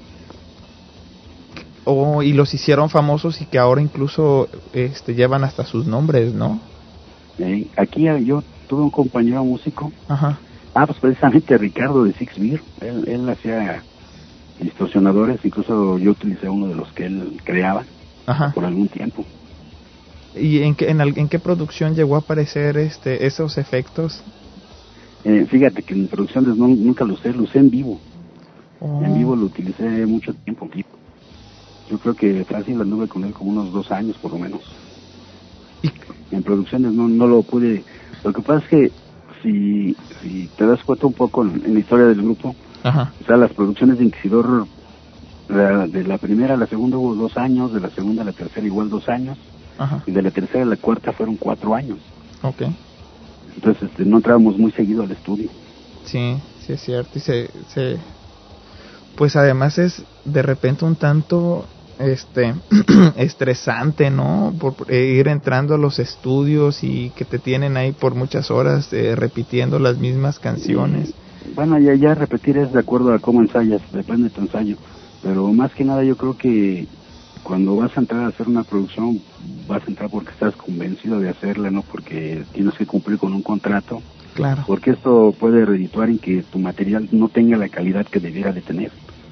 Speaker 1: Oh, y los hicieron famosos y que ahora incluso este, llevan hasta sus nombres, ¿no?
Speaker 2: Eh, aquí eh, yo tuve un compañero músico,
Speaker 1: Ajá.
Speaker 2: ah, pues precisamente Ricardo de Six Beer, él, él hacía distorsionadores, incluso yo utilicé uno de los que él creaba
Speaker 1: Ajá.
Speaker 2: por algún tiempo.
Speaker 1: ¿Y en qué, en, en qué producción llegó a aparecer este, esos efectos?
Speaker 2: Eh, fíjate que en producciones no, nunca lo usé, lo usé en vivo.
Speaker 1: Oh.
Speaker 2: En vivo lo utilicé mucho tiempo. Yo creo que fácil anduve con él como unos dos años por lo menos. En producciones no, no lo pude. Lo que pasa es que si, si te das cuenta un poco en, en la historia del grupo,
Speaker 1: Ajá.
Speaker 2: o sea, las producciones de Inquisidor, la- de la primera a la segunda hubo dos años, de la segunda a la tercera igual dos años,
Speaker 1: Ajá.
Speaker 2: y de la tercera a la cuarta fueron cuatro años.
Speaker 1: Ok.
Speaker 2: Entonces este, no entrábamos muy seguido al estudio.
Speaker 1: Sí, sí es cierto. Y se, se, pues además es de repente un tanto este estresante, ¿no? Por, eh, ir entrando a los estudios y que te tienen ahí por muchas horas eh, repitiendo las mismas canciones.
Speaker 2: Bueno, ya, ya repetir es de acuerdo a cómo ensayas, depende de tu ensayo. Pero más que nada yo creo que cuando vas a entrar a hacer una producción, vas a entrar porque estás convencido de hacerla, no porque tienes que cumplir con un contrato.
Speaker 1: Claro.
Speaker 2: Porque esto puede redituar en que tu material no tenga la calidad que debiera de tener,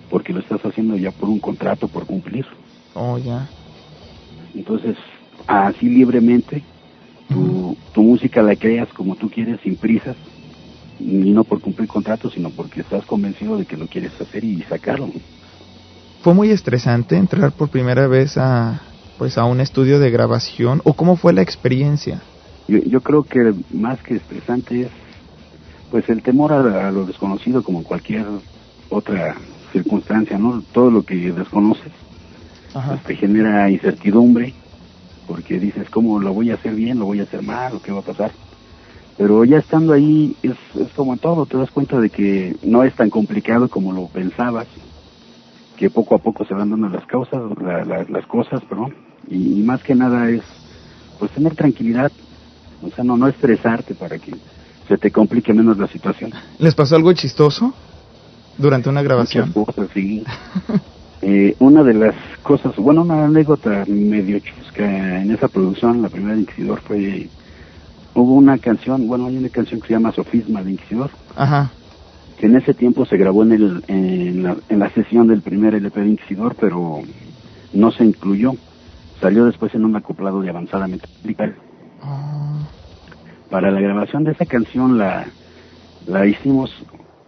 Speaker 2: porque lo estás haciendo ya por un contrato, por cumplir.
Speaker 1: Oh, ya.
Speaker 2: Entonces, así libremente, tu, tu música la creas como tú quieres, sin prisas, y no por cumplir contrato, sino porque estás convencido de que lo quieres hacer y sacarlo.
Speaker 1: ¿Fue muy estresante entrar por primera vez a pues a un estudio de grabación o cómo fue la experiencia?
Speaker 2: Yo, yo creo que más que estresante es pues el temor a, a lo desconocido como cualquier otra circunstancia, ¿no? Todo lo que desconoces pues, te genera incertidumbre porque dices, ¿cómo lo voy a hacer bien, lo voy a hacer mal, o qué va a pasar? Pero ya estando ahí, es, es como todo, te das cuenta de que no es tan complicado como lo pensabas, que poco a poco se van dando las causas, la- la- las cosas, perdón, y, y más que nada es, pues tener tranquilidad, o sea, no, no estresarte para que se te complique menos la situación.
Speaker 1: ¿Les pasó algo chistoso durante una grabación?
Speaker 2: Cosas, sí. Eh, una de las cosas, bueno, una anécdota medio chusca en esa producción, la primera de Inquisidor, fue, hubo una canción, bueno, hay una canción que se llama Sofisma de Inquisidor,
Speaker 1: Ajá.
Speaker 2: Que en ese tiempo se grabó en, el, en, la, en la sesión del primer LP de Inquisidor, pero no se incluyó. Salió después en un acoplado de avanzada metálica. Para la grabación de esa canción la, la hicimos,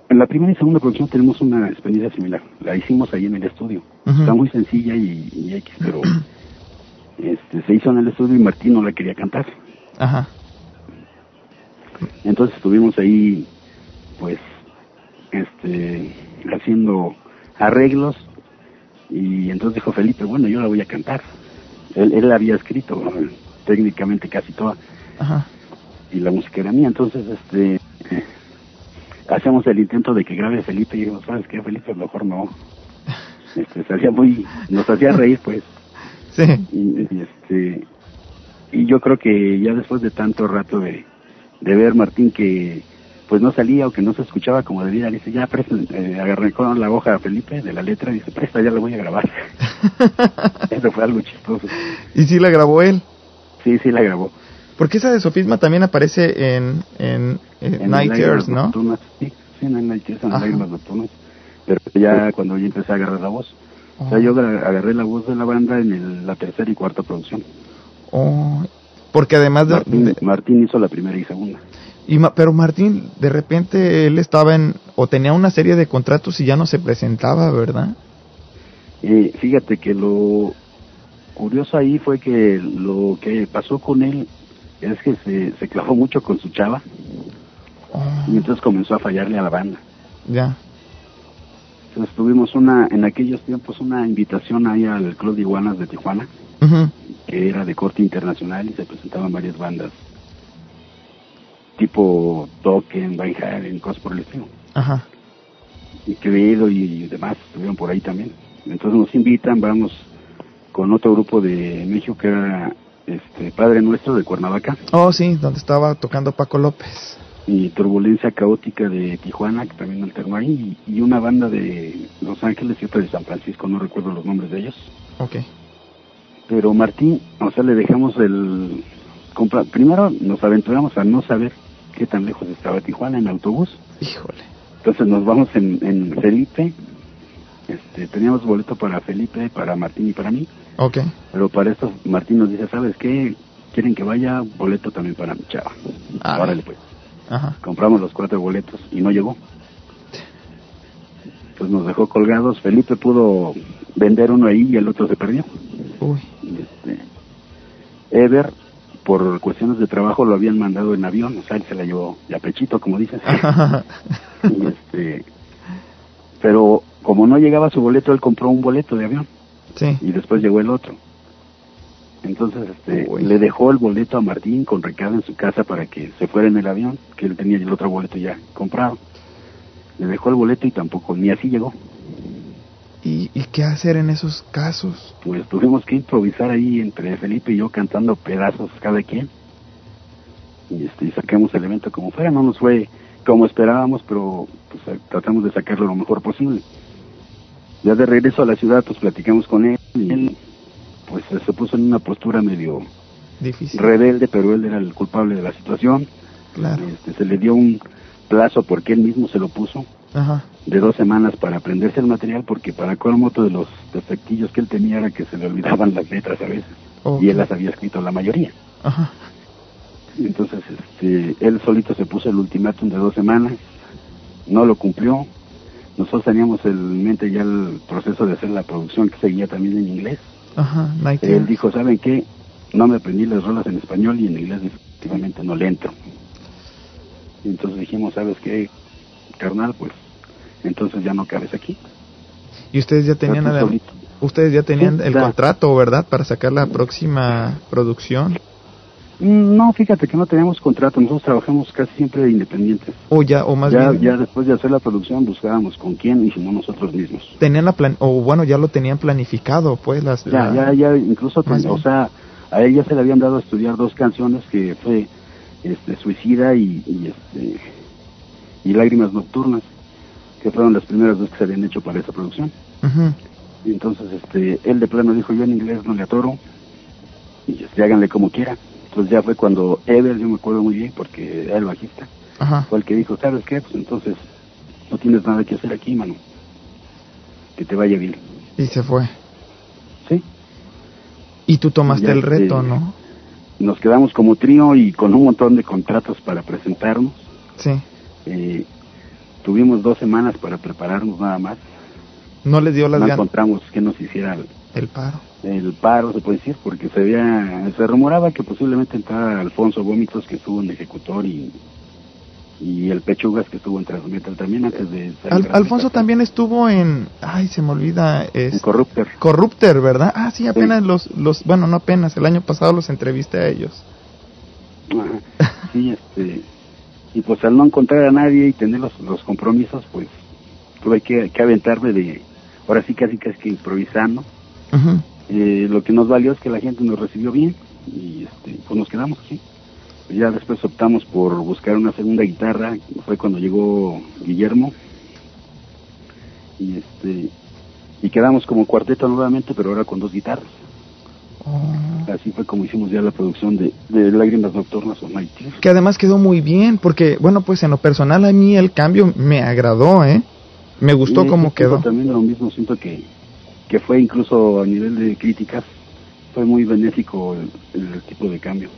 Speaker 2: en la primera y segunda producción tenemos una experiencia similar. La hicimos ahí en el estudio. Está muy sencilla y, y X, pero este, se hizo en el estudio y Martín no la quería cantar.
Speaker 1: Ajá.
Speaker 2: Entonces estuvimos ahí, pues, este, haciendo arreglos y entonces dijo Felipe, bueno, yo la voy a cantar. Él, él la había escrito técnicamente casi toda
Speaker 1: Ajá.
Speaker 2: y la música era mía, entonces este eh, hacemos el intento de que grabe Felipe y dijimos, ¿sabes qué, Felipe? Mejor no. Este, salía muy, nos hacía reír, pues.
Speaker 1: Sí.
Speaker 2: Y, y, este, y yo creo que ya después de tanto rato de, de ver Martín que pues no salía o que no se escuchaba como debía, le dice, ya presta, eh, agarré con la hoja a Felipe de la letra y dice, presta, ya la voy a grabar. Eso fue algo chistoso.
Speaker 1: ¿Y si la grabó él?
Speaker 2: Sí, sí la grabó.
Speaker 1: Porque esa de Sofisma también aparece en, en, en
Speaker 2: En
Speaker 1: Night Tears, ¿no?
Speaker 2: Nocturnas, Sí, sí, en Night Tears, en. Lágrimas Nocturnas. Pero ya cuando yo empecé a agarrar la voz. O sea,
Speaker 1: Oh.
Speaker 2: yo agar- agarré la voz de la banda en el- la tercera y cuarta producción.
Speaker 1: Oh, porque además de,
Speaker 2: Martín,
Speaker 1: de-
Speaker 2: Martín hizo la primera y segunda.
Speaker 1: Y Ma- pero Martín de repente él estaba en o tenía una serie de contratos y ya no se presentaba, ¿verdad?
Speaker 2: Eh, fíjate que lo curioso ahí fue que lo que pasó con él es que se, se clavó mucho con su chava y entonces comenzó a fallarle a la banda.
Speaker 1: Ya.
Speaker 2: Entonces tuvimos una, en aquellos tiempos, una invitación ahí al Club de Iguanas de Tijuana, que era de corte internacional y se presentaban varias bandas, tipo Token, Van Halen, cosas por el estilo.
Speaker 1: Ajá.
Speaker 2: y Quevedo y demás estuvieron por ahí también. Entonces nos invitan, vamos con otro grupo de México que era este Padre Nuestro de Cuernavaca
Speaker 1: Oh, sí, donde estaba tocando Paco López.
Speaker 2: y Turbulencia Caótica de Tijuana que también alternó ahí y, y una banda de Los Ángeles y otra de San Francisco, no recuerdo los nombres de ellos.
Speaker 1: Ok.
Speaker 2: Pero Martín, o sea, le dejamos el... compra- Primero nos aventuramos a no saber qué tan lejos estaba Tijuana en autobús.
Speaker 1: Híjole.
Speaker 2: Entonces nos vamos en, en Felipe. Este, teníamos boleto para Felipe, para Martín y para mí.
Speaker 1: Ok.
Speaker 2: Pero para esto Martín nos dice, ¿sabes qué? ¿Quieren que vaya? Boleto también para mi chava.
Speaker 1: Ah.
Speaker 2: Órale, pues.
Speaker 1: Ajá.
Speaker 2: Compramos los cuatro boletos y no llegó. Pues nos dejó colgados. Felipe pudo vender uno ahí y el otro se perdió.
Speaker 1: Uy.
Speaker 2: Este, Ever, por cuestiones de trabajo, lo habían mandado en avión. O sea, él se la llevó de a pechito, como dices. y este, pero como no llegaba su boleto, él compró un boleto de avión
Speaker 1: Sí.
Speaker 2: y después llegó el otro. Entonces, este, le dejó el boleto a Martín con recado en su casa para que se fuera en el avión, que él tenía el otro boleto ya comprado. Le dejó el boleto y tampoco, ni así llegó.
Speaker 1: ¿Y, ¿Y qué hacer en esos casos?
Speaker 2: Pues tuvimos que improvisar ahí entre Felipe y yo cantando pedazos cada quien. Y este, y sacamos el evento como fuera, no nos fue como esperábamos, pero pues eh, tratamos de sacarlo lo mejor posible. Ya de regreso a la ciudad, pues platicamos con él y él pues se puso en una postura medio
Speaker 1: Difícil.
Speaker 2: rebelde, pero él era el culpable de la situación.
Speaker 1: Claro.
Speaker 2: Este, se le dio un plazo porque él mismo se lo puso
Speaker 1: Ajá.
Speaker 2: De dos semanas para aprenderse el material porque para colmo de los defectillos que él tenía era que se le olvidaban las letras a veces y él las había escrito la mayoría.
Speaker 1: Ajá.
Speaker 2: Entonces este, él solito se puso el ultimátum de dos semanas, no lo cumplió. Nosotros teníamos en mente ya el proceso de hacer la producción que seguía también en inglés.
Speaker 1: Ajá.
Speaker 2: Él dijo, ¿saben qué? No me aprendí las rolas en español y en inglés definitivamente no le entro. Entonces dijimos, ¿sabes qué, carnal? Pues entonces ya no cabes aquí.
Speaker 1: ¿Y ustedes ya tenían. Ustedes ya tenían
Speaker 2: Sí,
Speaker 1: el contrato, ¿verdad? Para sacar la próxima producción.
Speaker 2: Mm, No, fíjate que no teníamos contrato, nosotros trabajamos casi siempre de independientes.
Speaker 1: O ya, o más
Speaker 2: ya,
Speaker 1: bien,
Speaker 2: ya después de hacer la producción buscábamos con quién y si no nosotros mismos.
Speaker 1: tenían la plan, o bueno, ya lo tenían planificado, pues, las...
Speaker 2: Ya,
Speaker 1: la-
Speaker 2: ya, ya, incluso, o sea, a ella se le habían dado a estudiar dos canciones que fue este, Suicida y, y, este, y Lágrimas Nocturnas, que fueron las primeras dos que se habían hecho para esa producción. Y entonces este, él de plano dijo, yo en inglés no le atoro, y este, háganle como quiera. Entonces ya fue cuando Ever, yo me acuerdo muy bien, porque era el bajista,
Speaker 1: Ajá.
Speaker 2: fue el que dijo, ¿sabes qué? Pues entonces no tienes nada que hacer aquí, mano. Que te vaya bien.
Speaker 1: Y se fue.
Speaker 2: Sí.
Speaker 1: Y tú tomaste
Speaker 2: Ya,
Speaker 1: el reto,
Speaker 2: este,
Speaker 1: ¿no?
Speaker 2: Nos quedamos como trío y con un montón de contratos para presentarnos.
Speaker 1: Sí.
Speaker 2: Eh, tuvimos dos semanas para prepararnos nada más.
Speaker 1: No les dio las
Speaker 2: no
Speaker 1: ganas.
Speaker 2: encontramos que nos hiciera el,
Speaker 1: El paro.
Speaker 2: el paro, se puede decir, porque se había, se rumoraba que posiblemente entrara Alfonso Gómitos, que estuvo en Ejecutor, y, y el Pechugas, que estuvo en Transmetal también antes de salir
Speaker 1: Al- Alfonso también estuvo en... Ay, se me olvida.
Speaker 2: en
Speaker 1: Es...
Speaker 2: Corrupter.
Speaker 1: Corrupter, ¿verdad? Ah, sí, apenas los, los... Bueno, no apenas. El año pasado los entrevisté a ellos.
Speaker 2: Ajá. Sí, este, y pues al no encontrar a nadie y tener los, los compromisos, pues tuve que, que aventarme de, ahora sí casi casi que improvisando. Eh, lo que nos valió es que la gente nos recibió bien y este, pues nos quedamos así. Ya después optamos por buscar una segunda guitarra, fue cuando llegó Guillermo y este y quedamos como cuarteto nuevamente, pero ahora con dos guitarras.
Speaker 1: Oh.
Speaker 2: Así fue como hicimos ya la producción de, de Lágrimas Nocturnas o Night Tears.
Speaker 1: Que además quedó muy bien, porque, bueno, pues en lo personal a mí el cambio me agradó, ¿eh? Me gustó
Speaker 2: Sí,
Speaker 1: cómo quedó.
Speaker 2: También lo mismo, siento que, que fue incluso a nivel de críticas, fue muy benéfico el, el tipo de cambio.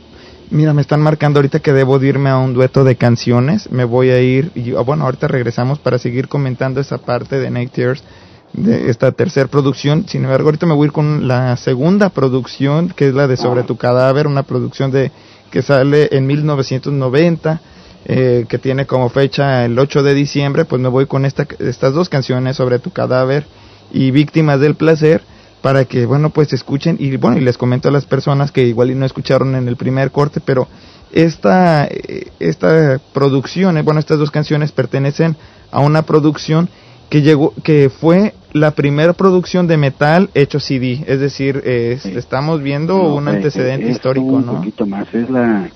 Speaker 1: Mira, me están marcando ahorita que debo de irme a un dueto de canciones. Me voy a ir, y ah, bueno, ahorita regresamos para seguir comentando esa parte de Night Tears, de esta tercera producción. Sin embargo, ahorita me voy con la segunda producción, que es la de Sobre tu cadáver, una producción de que sale en 1990, eh, que tiene como fecha el 8 de diciembre. Pues me voy con esta, estas dos canciones, Sobre tu cadáver y Víctimas del placer para que bueno pues escuchen y bueno y les comento a las personas que igual y no escucharon en el primer corte pero esta eh, esta producción eh, bueno estas dos canciones pertenecen a una producción que llegó que fue la primera producción de metal hecho CD es decir eh, es- estamos viendo
Speaker 2: No,
Speaker 1: un
Speaker 2: eh,
Speaker 1: antecedente
Speaker 2: eh, es
Speaker 1: histórico
Speaker 2: un
Speaker 1: no
Speaker 2: poquito más, es la,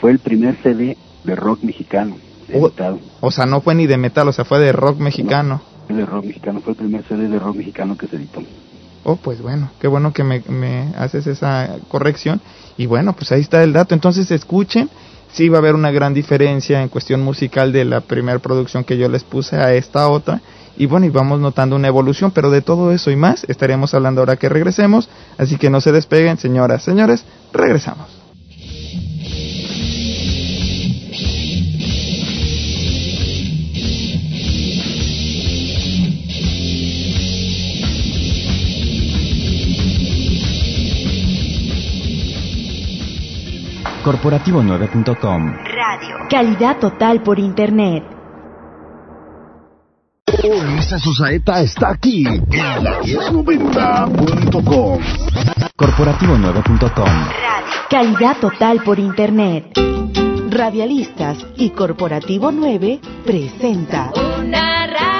Speaker 2: fue el primer CD de rock mexicano, editado.
Speaker 1: o sea no fue ni de metal o sea fue de rock mexicano
Speaker 2: De rock mexicano, fue el primer CD de rock mexicano que se editó.
Speaker 1: Oh, pues bueno, qué bueno que me, me haces esa corrección. Y bueno, pues ahí está el dato. Entonces escuchen, sí va a haber una gran diferencia en cuestión musical de la primera producción que yo les puse a esta otra. Y bueno, y vamos notando una evolución, pero de todo eso y más estaremos hablando ahora que regresemos. Así que no se despeguen, señoras, señores, regresamos.
Speaker 4: Corporativo9.com
Speaker 11: Radio. Calidad total por internet.
Speaker 9: Ulises Susaeta está aquí en la 1090.com.
Speaker 4: Corporativo9.com
Speaker 11: Calidad total por internet. Radialistas y Corporativo 9 presenta
Speaker 12: Una radio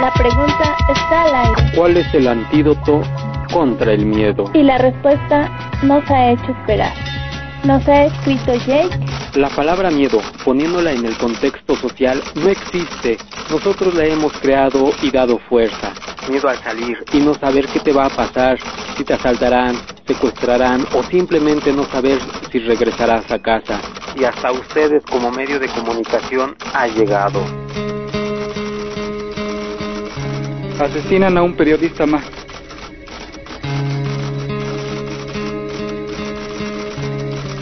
Speaker 6: La
Speaker 13: pregunta está al aire
Speaker 14: ¿Cuál es el antídoto contra el miedo?
Speaker 13: y la respuesta nos ha hecho esperar. Nos ha escrito Jake.
Speaker 14: La palabra miedo, poniéndola en el contexto social, no existe. Nosotros la hemos creado y dado fuerza. Miedo al salir y no saber qué te va a pasar, si te asaltarán, secuestrarán o simplemente no saber si regresarás a casa. Y hasta ustedes como medio de comunicación ha llegado. Asesinan a un periodista más.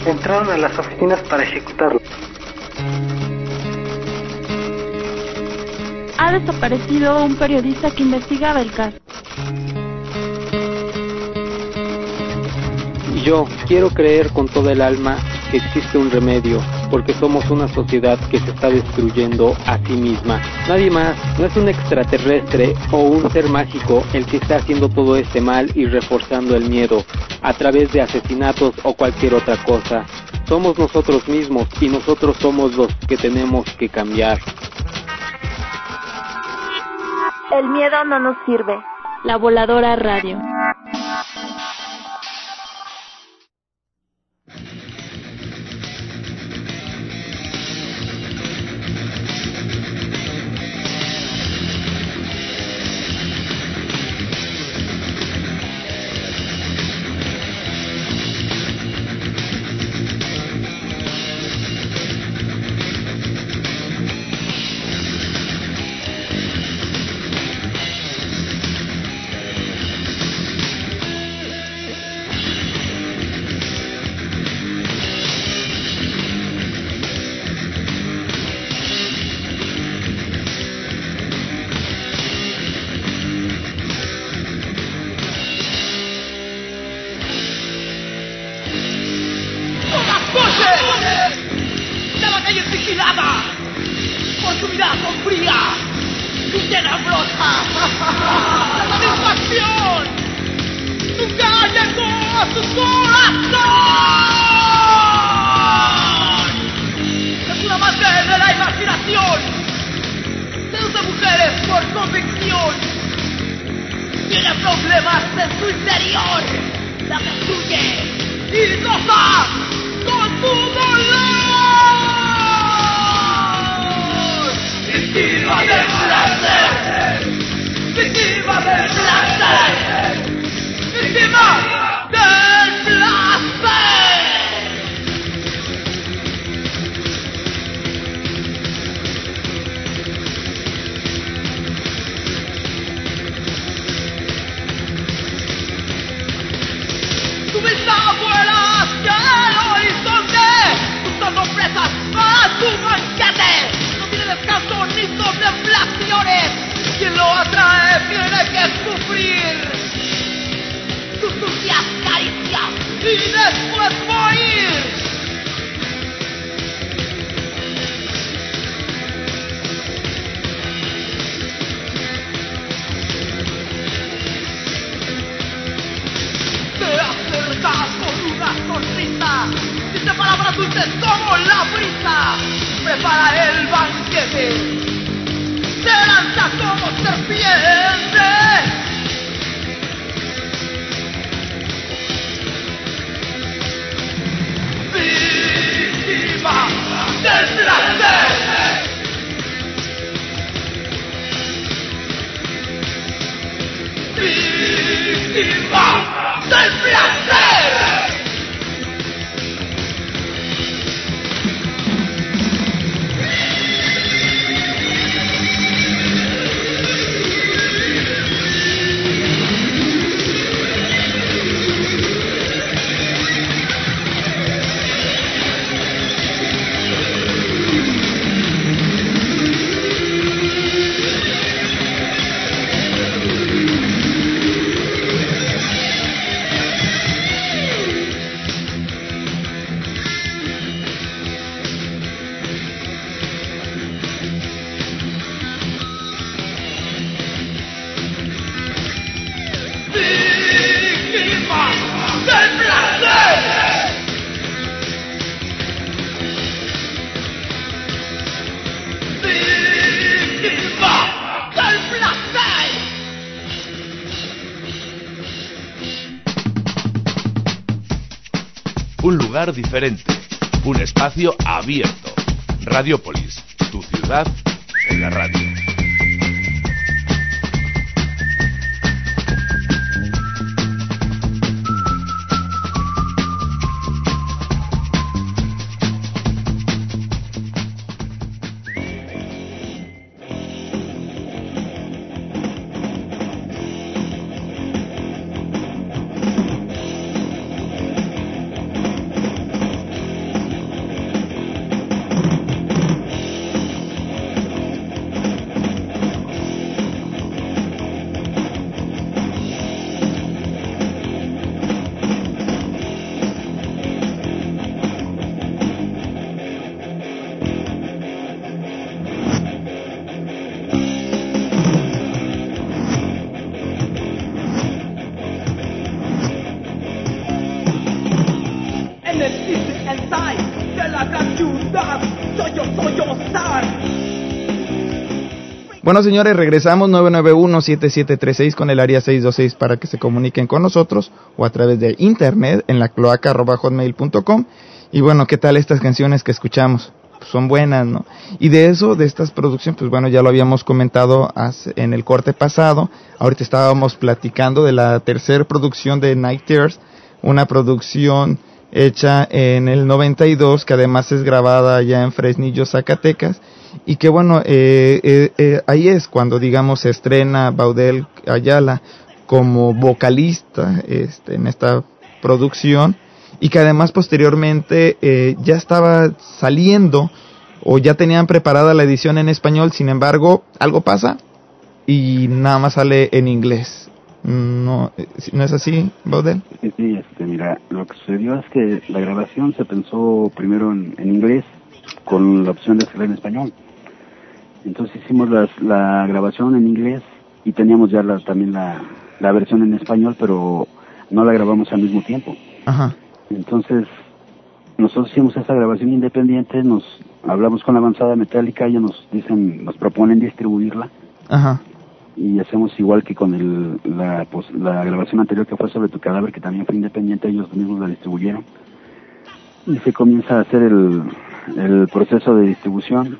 Speaker 14: Entraron a las oficinas para ejecutarlo.
Speaker 13: Ha desaparecido un periodista que investigaba el caso.
Speaker 14: Y yo quiero creer con toda el alma que existe un remedio, porque somos una sociedad que se está destruyendo a sí misma. Nadie más, no es un extraterrestre o un ser mágico el que está haciendo todo este mal y reforzando el miedo a través de asesinatos o cualquier otra cosa. Somos nosotros mismos y nosotros somos los que tenemos que cambiar.
Speaker 13: El miedo no nos sirve. La voladora radio.
Speaker 6: Del
Speaker 5: diferente, un espacio abierto. Radiopolis, tu ciudad en la radio.
Speaker 1: Señores, regresamos 991-7736 con el área 626 para que se comuniquen con nosotros o a través de internet en la cloaca arroba hotmail.com. Y bueno, ¿qué tal estas canciones que escuchamos? Pues son buenas, ¿no? Y de eso, de estas producciones, pues bueno, ya lo habíamos comentado en el corte pasado. Ahorita estábamos platicando de la tercera producción de Night Tears, una producción hecha en el 92, que además es grabada allá en Fresnillo, Zacatecas, y que bueno, eh, eh, eh, ahí es cuando digamos se estrena Baudel Ayala como vocalista este, en esta producción, y que además posteriormente eh, ya estaba saliendo o ya tenían preparada la edición en español, sin embargo, algo pasa y nada más sale en inglés. No, eh, ¿no es así, Baudel?
Speaker 2: Sí, sí, este, mira, lo que sucedió es que la grabación se pensó primero en, en inglés con la opción de hacerla en español. Entonces hicimos las- la grabación en inglés y teníamos ya la- también la, la versión en español, pero no la grabamos al mismo tiempo.
Speaker 1: Ajá.
Speaker 2: Entonces, nosotros hicimos esa grabación independiente, nos hablamos con la avanzada metálica, ellos nos dicen, nos proponen distribuirla
Speaker 1: Ajá.
Speaker 2: Y hacemos igual que con el, la, pues, la grabación anterior que fue sobre tu cadáver, que también fue independiente, ellos mismos la distribuyeron. Y se comienza a hacer el, el proceso de distribución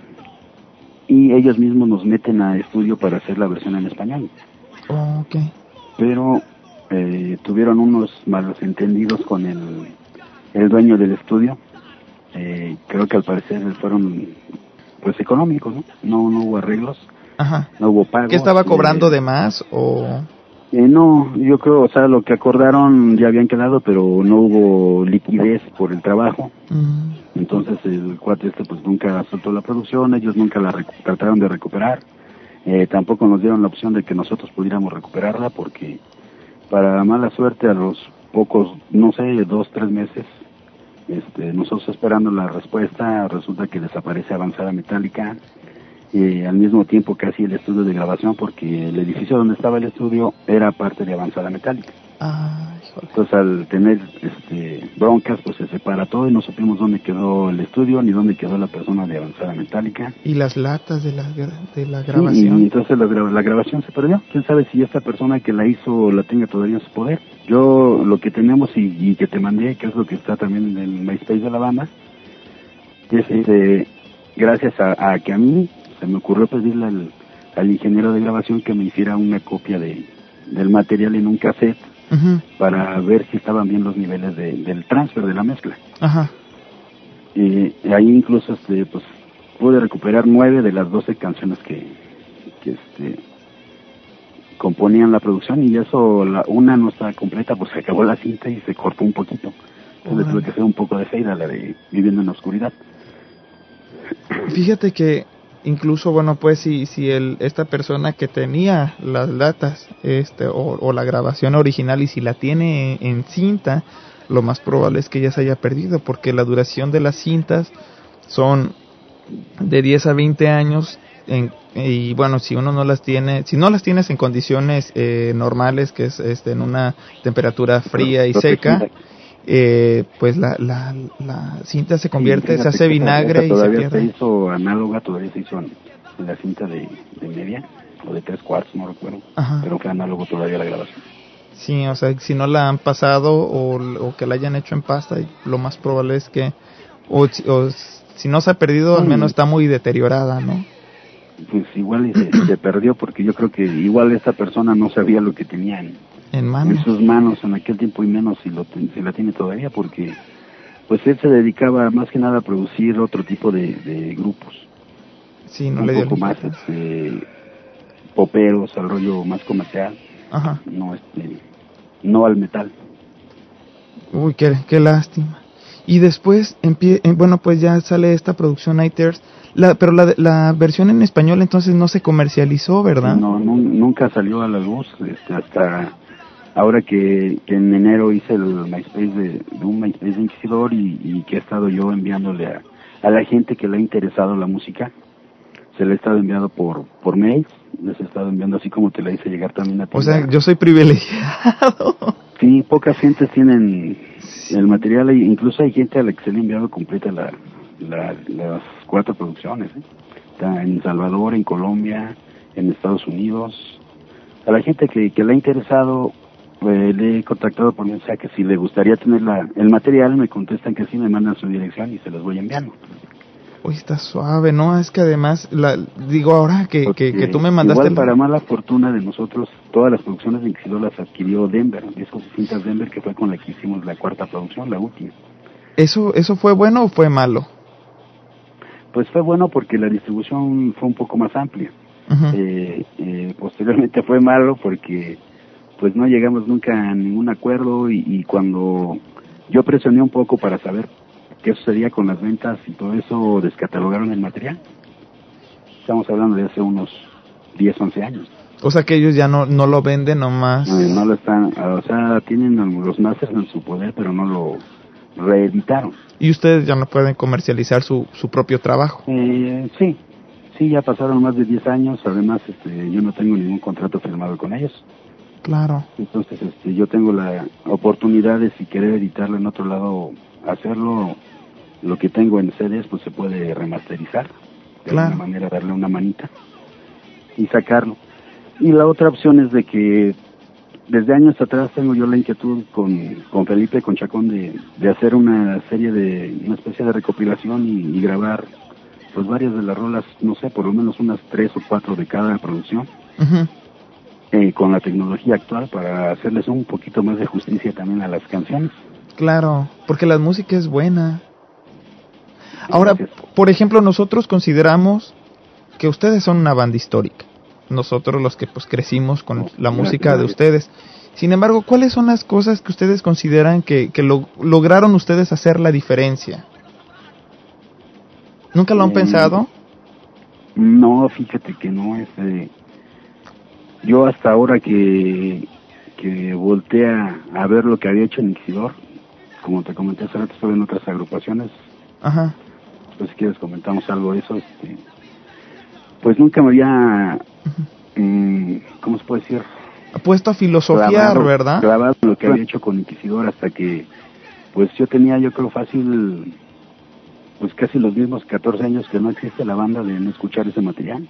Speaker 2: y ellos mismos nos meten a estudio para hacer la versión en español.
Speaker 1: Ok.
Speaker 2: Pero eh, tuvieron unos malos entendidos con el, el dueño del estudio. Eh, creo que al parecer fueron pues económicos, ¿no? No, no hubo arreglos,
Speaker 1: Ajá.
Speaker 2: no hubo pago.
Speaker 1: ¿Qué estaba
Speaker 2: eh,
Speaker 1: cobrando de más o...?
Speaker 2: eh, no, yo creo, o sea, lo que acordaron ya habían quedado, pero no hubo liquidez por el trabajo.
Speaker 1: Mm,
Speaker 2: Entonces el cuate este pues nunca soltó la producción, ellos nunca la trataron de recuperar. Eh, tampoco nos dieron la opción de que nosotros pudiéramos recuperarla porque para mala suerte a los pocos, no sé, dos, tres meses, este, nosotros esperando la respuesta, resulta que desaparece Avanzada Metálica, eh, al mismo tiempo casi el estudio de grabación porque el edificio donde estaba el estudio era parte de Avanzada Metálica.
Speaker 1: Ah,
Speaker 2: Entonces al tener este, broncas pues se separa todo y no supimos dónde quedó el estudio ni dónde quedó la persona de Avanzada Metálica.
Speaker 1: y las latas de la, de la
Speaker 2: Sí,
Speaker 1: grabación.
Speaker 2: y entonces la, la grabación se perdió. ¿Quién sabe si esta persona que la hizo la tenga todavía en su poder? Yo lo que tenemos y, y que te mandé, que es lo que está también en el MySpace de la banda, es este, gracias a, a que a mí se me ocurrió pedirle al, al ingeniero de grabación que me hiciera una copia de, del material en un cassette para ver si estaban bien los niveles de- del transfer de la mezcla.
Speaker 1: Ajá.
Speaker 2: Y ahí incluso este, pues, pude recuperar nueve de las doce canciones que, que este, componían la producción y eso, la, una no estaba completa, pues se acabó la cinta y se cortó un poquito. Entonces tuve que hacer un poco de fade a la de Viviendo en la Oscuridad.
Speaker 1: Fíjate que incluso, bueno, pues si, si el, esta persona que tenía las latas este, o, o la grabación original y si la tiene en, en cinta, lo más probable es que ya se haya perdido porque la duración de las cintas son de 10 a 20 años en- y bueno, si uno no las tiene, si no las tienes en condiciones eh, normales, que es este, en una temperatura fría y seca, eh, pues la, la, la cinta se convierte, se hace vinagre y se
Speaker 2: todavía
Speaker 1: pierde.
Speaker 2: hizo análoga, todavía se hizo la cinta de, de media o de tres cuartos, no recuerdo.
Speaker 1: Ajá.
Speaker 2: Pero fue análogo todavía la grabación.
Speaker 1: Sí, o sea, si no la han pasado o, o que la hayan hecho en pasta, lo más probable es que, o, si- o si no se ha perdido, al
Speaker 2: Mm.
Speaker 1: menos está muy deteriorada, ¿no?
Speaker 2: Pues igual se, se perdió porque yo creo que igual esta persona no sabía lo que tenía en,
Speaker 1: En mano.
Speaker 2: en sus manos en aquel tiempo y menos si, lo, si la tiene todavía porque pues él se dedicaba más que nada a producir otro tipo de, de grupos
Speaker 1: Sí, no
Speaker 2: un
Speaker 1: le dio
Speaker 2: poco más este, poperos al rollo más comercial
Speaker 1: Ajá.
Speaker 2: no este no al metal
Speaker 1: Uy, qué, qué lástima. Y después, empie- eh, bueno, pues ya sale esta producción Nighters, la, pero la, la versión en español entonces no se comercializó, ¿verdad?
Speaker 2: no nu- nunca salió a la luz este, hasta ahora que, que en enero hice el MySpace de, de un MySpace de Inquisidor y, y que he estado yo enviándole a, a la gente que le ha interesado la música se le he estado enviando por por mail les he estado enviando así como te la hice llegar también a ti
Speaker 1: O sea, yo soy privilegiado.
Speaker 2: sí pocas gentes tienen el material e incluso hay gente a la que se le ha enviado completa la, la- las cuatro producciones ¿eh? está en Salvador en Colombia en Estados Unidos a la gente que, que le ha interesado eh, le he contactado por mensaje que si le gustaría tener la, el material me contestan que sí me mandan su dirección y se los voy enviando
Speaker 1: Uy, está suave, ¿no? Es que además, la, digo ahora que, que, que tú me mandaste...
Speaker 2: Igual para mala fortuna de nosotros, todas las producciones de Inquisidor las adquirió Denver, discos y cintas Denver, que fue con la que hicimos la cuarta producción, la última.
Speaker 1: ¿Eso, ¿Eso fue bueno o fue malo?
Speaker 2: Pues fue bueno porque la distribución fue un poco más amplia. Eh, eh, posteriormente fue malo porque pues no llegamos nunca a ningún acuerdo y, y cuando yo presioné un poco para saber qué sucedía con las ventas y todo eso, descatalogaron el material. Estamos hablando de hace unos 10, 11 años.
Speaker 1: O sea que ellos ya no, no lo venden nomás.
Speaker 2: Eh, no lo están, o sea, tienen los masters en su poder, pero no lo reeditaron.
Speaker 1: Y ustedes ya no pueden comercializar su, su propio trabajo.
Speaker 2: Eh, sí, sí, ya pasaron más de 10 años, además este, yo no tengo ningún contrato firmado con ellos.
Speaker 1: Claro.
Speaker 2: Entonces, este, yo tengo la oportunidad de si querer editarlo en otro lado, hacerlo, lo que tengo en CDs, pues se puede remasterizar, de
Speaker 1: Claro.
Speaker 2: alguna manera darle una manita y sacarlo. Y la otra opción es de que desde años atrás tengo yo la inquietud con, con Felipe, con Chacón, de, de hacer una serie de, una especie de recopilación y, y grabar pues varias de las rolas, no sé, por lo menos unas tres o cuatro de cada producción
Speaker 1: Ujú.
Speaker 2: Eh, con la tecnología actual para hacerles un poquito más de justicia también a las canciones.
Speaker 1: Claro, porque la música es buena. Ahora, por ejemplo, nosotros consideramos que ustedes son una banda histórica. Nosotros los que pues crecimos con la música de ustedes. Sin embargo, ¿cuáles son las cosas que ustedes consideran que, que lo- lograron ustedes hacer la diferencia? ¿Nunca lo han
Speaker 2: Eh,
Speaker 1: pensado?
Speaker 2: No, fíjate que no es. eh, yo hasta ahora que, que voltea a ver lo que había hecho en Inquisidor, como te comenté hace rato, estuve en otras agrupaciones,
Speaker 1: Ajá.
Speaker 2: pues si quieres comentamos algo de eso, este, pues nunca me había, mm, ¿cómo se puede decir?
Speaker 1: Puesto a filosofiar,
Speaker 2: clavado-
Speaker 1: ¿verdad?
Speaker 2: clavado lo que había hecho con Inquisidor hasta que, pues yo tenía, yo creo fácil, pues casi los mismos 14 años que no existe la banda de no escuchar ese material.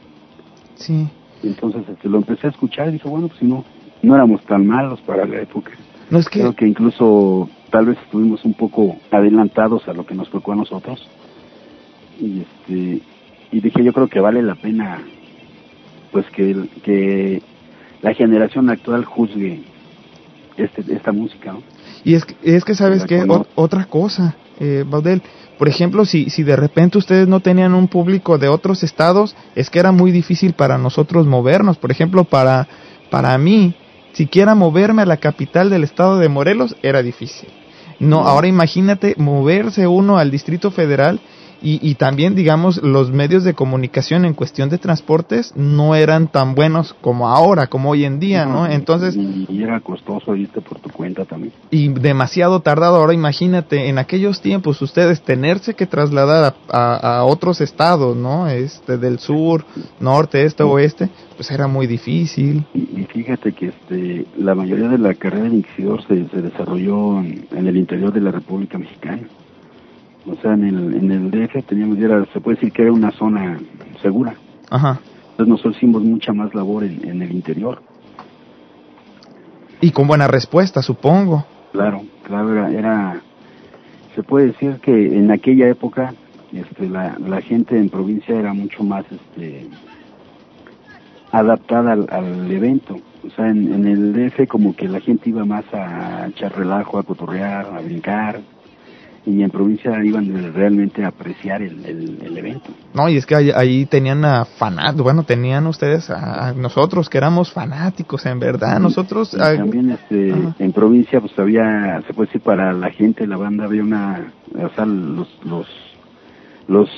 Speaker 1: Sí.
Speaker 2: Entonces este, lo empecé a escuchar y dije, bueno, pues no, no éramos tan malos para la época.
Speaker 1: No es que
Speaker 2: Creo que incluso tal vez estuvimos un poco adelantados a lo que nos tocó a nosotros. Y este y dije, yo creo que vale la pena pues que, que la generación actual juzgue este, esta música, ¿no?
Speaker 1: Y es que, es que ¿sabes qué? otra cosa, eh, Baudel. Por ejemplo, si, si de repente ustedes no tenían un público de otros estados, es que era muy difícil para nosotros movernos. Por ejemplo, para, para mí, siquiera moverme a la capital del estado de Morelos era difícil. No, ahora imagínate moverse uno al Distrito Federal y, y también, digamos, los medios de comunicación en cuestión de transportes no eran tan buenos como ahora, como hoy en día, ¿no? Entonces,
Speaker 2: y, y era costoso irte por tu cuenta también.
Speaker 1: y demasiado tardado. Ahora imagínate, en aquellos tiempos ustedes tenerse que trasladar a, a- a otros estados, ¿no? Este, del sur, norte, este, oeste, pues era muy difícil.
Speaker 2: Y, y fíjate que este, la mayoría de la carrera de Inquisidor se, se desarrolló en, en el interior de la República Mexicana. O sea, en el, en el DF teníamos, era- se puede decir que era una zona segura.
Speaker 1: Ajá.
Speaker 2: Entonces nosotros hicimos mucha más labor en, en el interior.
Speaker 1: Y con buena respuesta, supongo.
Speaker 2: Claro, claro, era, era- se puede decir que en aquella época este, la, la gente en provincia era mucho más este, adaptada al, al evento. O sea, en, en el DF como que la gente iba más a echar relajo, a cotorrear, a brincar. Y en provincia iban realmente a apreciar el, el, el evento.
Speaker 1: No, y es que ahí, ahí tenían a fanáticos, bueno, tenían ustedes a, a nosotros que éramos fanáticos, en verdad. Nosotros...
Speaker 2: También este,
Speaker 1: Ajá.
Speaker 2: en provincia pues había, se puede decir para la gente, la banda había una, o sea, los, los, los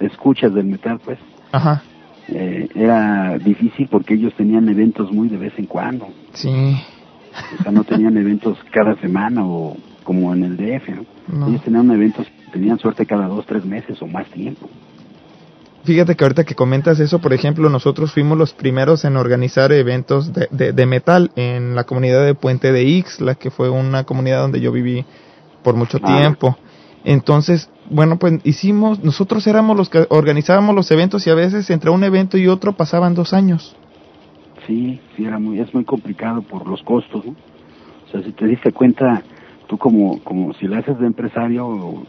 Speaker 2: escuchas del metal pues,
Speaker 1: Ajá.
Speaker 2: eh, era difícil porque ellos tenían eventos muy de vez en cuando,
Speaker 1: Sí.
Speaker 2: o sea, no tenían eventos cada semana o como en el DF, ¿no? Ellos tenían eventos, tenían suerte cada dos, tres meses o más tiempo.
Speaker 1: Fíjate que ahorita que comentas eso, por ejemplo, nosotros fuimos los primeros en organizar eventos de, de, de metal en la comunidad de Puente de Ixla, que fue una comunidad donde yo viví por mucho
Speaker 2: Ah.
Speaker 1: tiempo. Entonces, bueno, pues hicimos, nosotros éramos los que organizábamos los eventos y a veces entre un evento y otro pasaban dos años.
Speaker 2: Sí, sí, era muy, es muy complicado por los costos, ¿no? O sea, si te diste cuenta, tú como, como si la haces de empresario,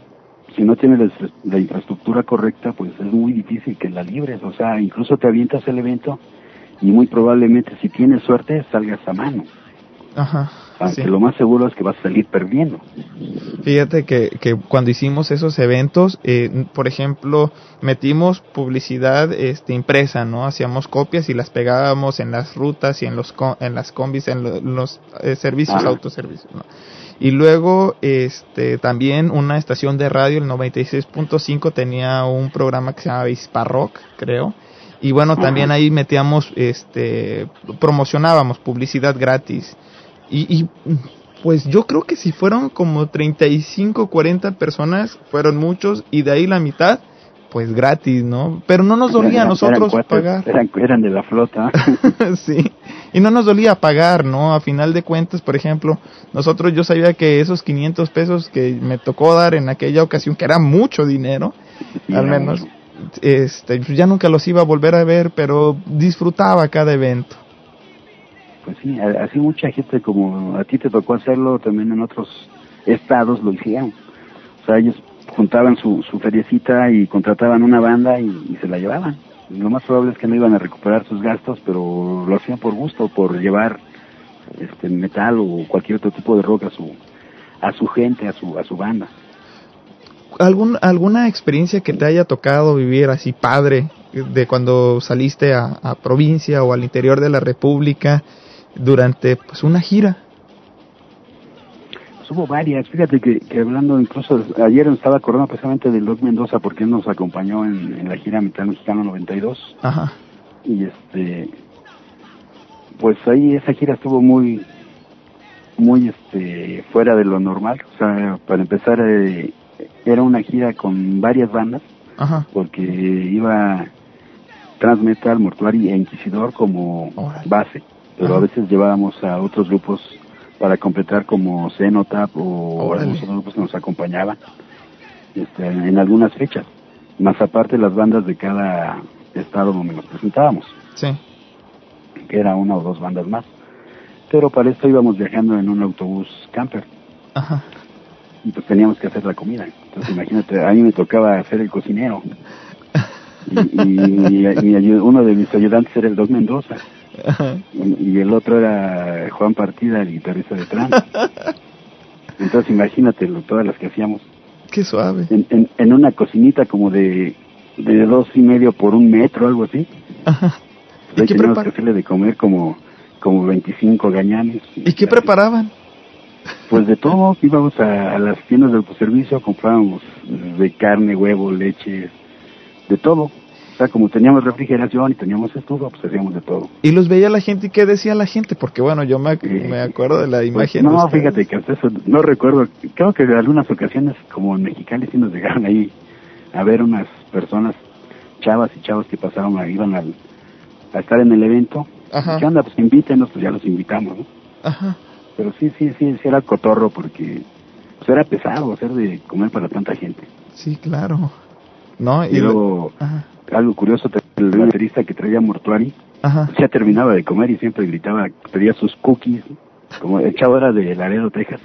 Speaker 2: si no tienes la infraestructura correcta, pues es muy difícil que la libres. O sea, incluso te avientas el evento y muy probablemente, si tienes suerte, salgas a mano.
Speaker 1: Ajá.
Speaker 2: Aunque
Speaker 1: sí.
Speaker 2: lo más seguro es que vas a salir perdiendo.
Speaker 1: Fíjate que, que cuando hicimos esos eventos, eh, por ejemplo, metimos publicidad este, impresa, ¿no? Hacíamos copias y las pegábamos en las rutas y en los co- en las combis, en lo- los eh, servicios,
Speaker 2: Ajá.
Speaker 1: autoservicios, ¿no? Y luego, este, también una estación de radio, el 96.5, tenía un programa que se llamaba Hisparrock, creo. Y bueno, también ahí metíamos, este, promocionábamos publicidad gratis. Y, y pues yo creo que si fueron como 35, 40 personas, fueron muchos, y de ahí la mitad pues gratis, ¿no? Pero no nos dolía a nosotros
Speaker 2: eran
Speaker 1: pagar.
Speaker 2: Eran, eran de la flota.
Speaker 1: sí. Y no nos dolía pagar, ¿no? A final de cuentas, por ejemplo, nosotros yo sabía que esos 500 pesos que me tocó dar en aquella ocasión, que era mucho dinero,
Speaker 2: Sí,
Speaker 1: al menos, este, pues ya nunca los iba a volver a ver, pero disfrutaba cada evento.
Speaker 2: Pues sí, así mucha gente como a ti te tocó hacerlo, también en otros estados lo hicieron. O sea, ellos juntaban su, su feriecita y contrataban una banda y, se la llevaban. Lo más probable es que no iban a recuperar sus gastos, pero lo hacían por gusto, por llevar este metal o cualquier otro tipo de rock a su a su gente, a su a su banda.
Speaker 1: ¿Algún, ¿Alguna experiencia que te haya tocado vivir así padre de cuando saliste a provincia o al interior de la República durante pues una gira?
Speaker 2: Pues hubo varias, fíjate que, que hablando incluso, ayer estaba acordando precisamente del Doc Mendoza porque él nos acompañó en, en la gira Metal Mexicano 92
Speaker 1: Ajá.
Speaker 2: y este pues ahí esa gira estuvo muy muy este fuera de lo normal o sea para empezar eh, era una gira con varias bandas
Speaker 1: Ajá.
Speaker 2: porque iba Transmetal, Mortuary e Inquisidor como base pero a veces llevábamos a otros grupos para completar como Cenotap o algunos otros grupos que nos acompañaban este, en algunas fechas más aparte las bandas de cada estado donde nos presentábamos
Speaker 1: Sí.
Speaker 2: que era una o dos bandas más. Pero para esto íbamos viajando en un autobús camper
Speaker 1: Ajá.
Speaker 2: y pues teníamos que hacer la comida. Entonces imagínate, a mí me tocaba hacer el cocinero. Y, uno de mis ayudantes era el Doc Mendoza. Y, y el otro era Juan Partida, el guitarrista de Trans. Entonces imagínate todas las que hacíamos
Speaker 1: Qué suave.
Speaker 2: en, en, en una cocinita como de, de dos y medio por un metro, algo así.
Speaker 1: Ajá.
Speaker 2: Pues
Speaker 1: qué
Speaker 2: teníamos que hacerle de comer como, como 25 gañanes.
Speaker 1: ¿Y qué preparaban?
Speaker 2: Pues de todo, íbamos a, a las tiendas de autoservicio, comprábamos de carne, huevo, leche, de todo. Sea, como teníamos refrigeración y teníamos estufa, pues hacíamos de todo.
Speaker 1: Y los veía la gente y qué decía la gente, porque bueno, yo me, me acuerdo de la
Speaker 2: Pues,
Speaker 1: imagen. de
Speaker 2: no, fíjate que hasta eso no recuerdo. Creo que en algunas ocasiones, como en Mexicali, sí nos llegaron ahí a ver unas personas, chavas y chavos que pasaron, a- iban al, a estar en el evento.
Speaker 1: Ajá.
Speaker 2: ¿Qué onda? Pues invítenos, pues ya los invitamos, ¿no?
Speaker 1: Ajá.
Speaker 2: Pero sí, sí, sí, sí era cotorro porque pues era pesado hacer de comer para tanta gente.
Speaker 1: Sí, claro. ¿No?
Speaker 2: Y, luego,
Speaker 1: Ajá.
Speaker 2: Algo curioso, el baterista que traía Mortuari,
Speaker 1: Ajá.
Speaker 2: ya terminaba de comer y siempre gritaba, pedía sus cookies, como el chavo era de Laredo, Texas.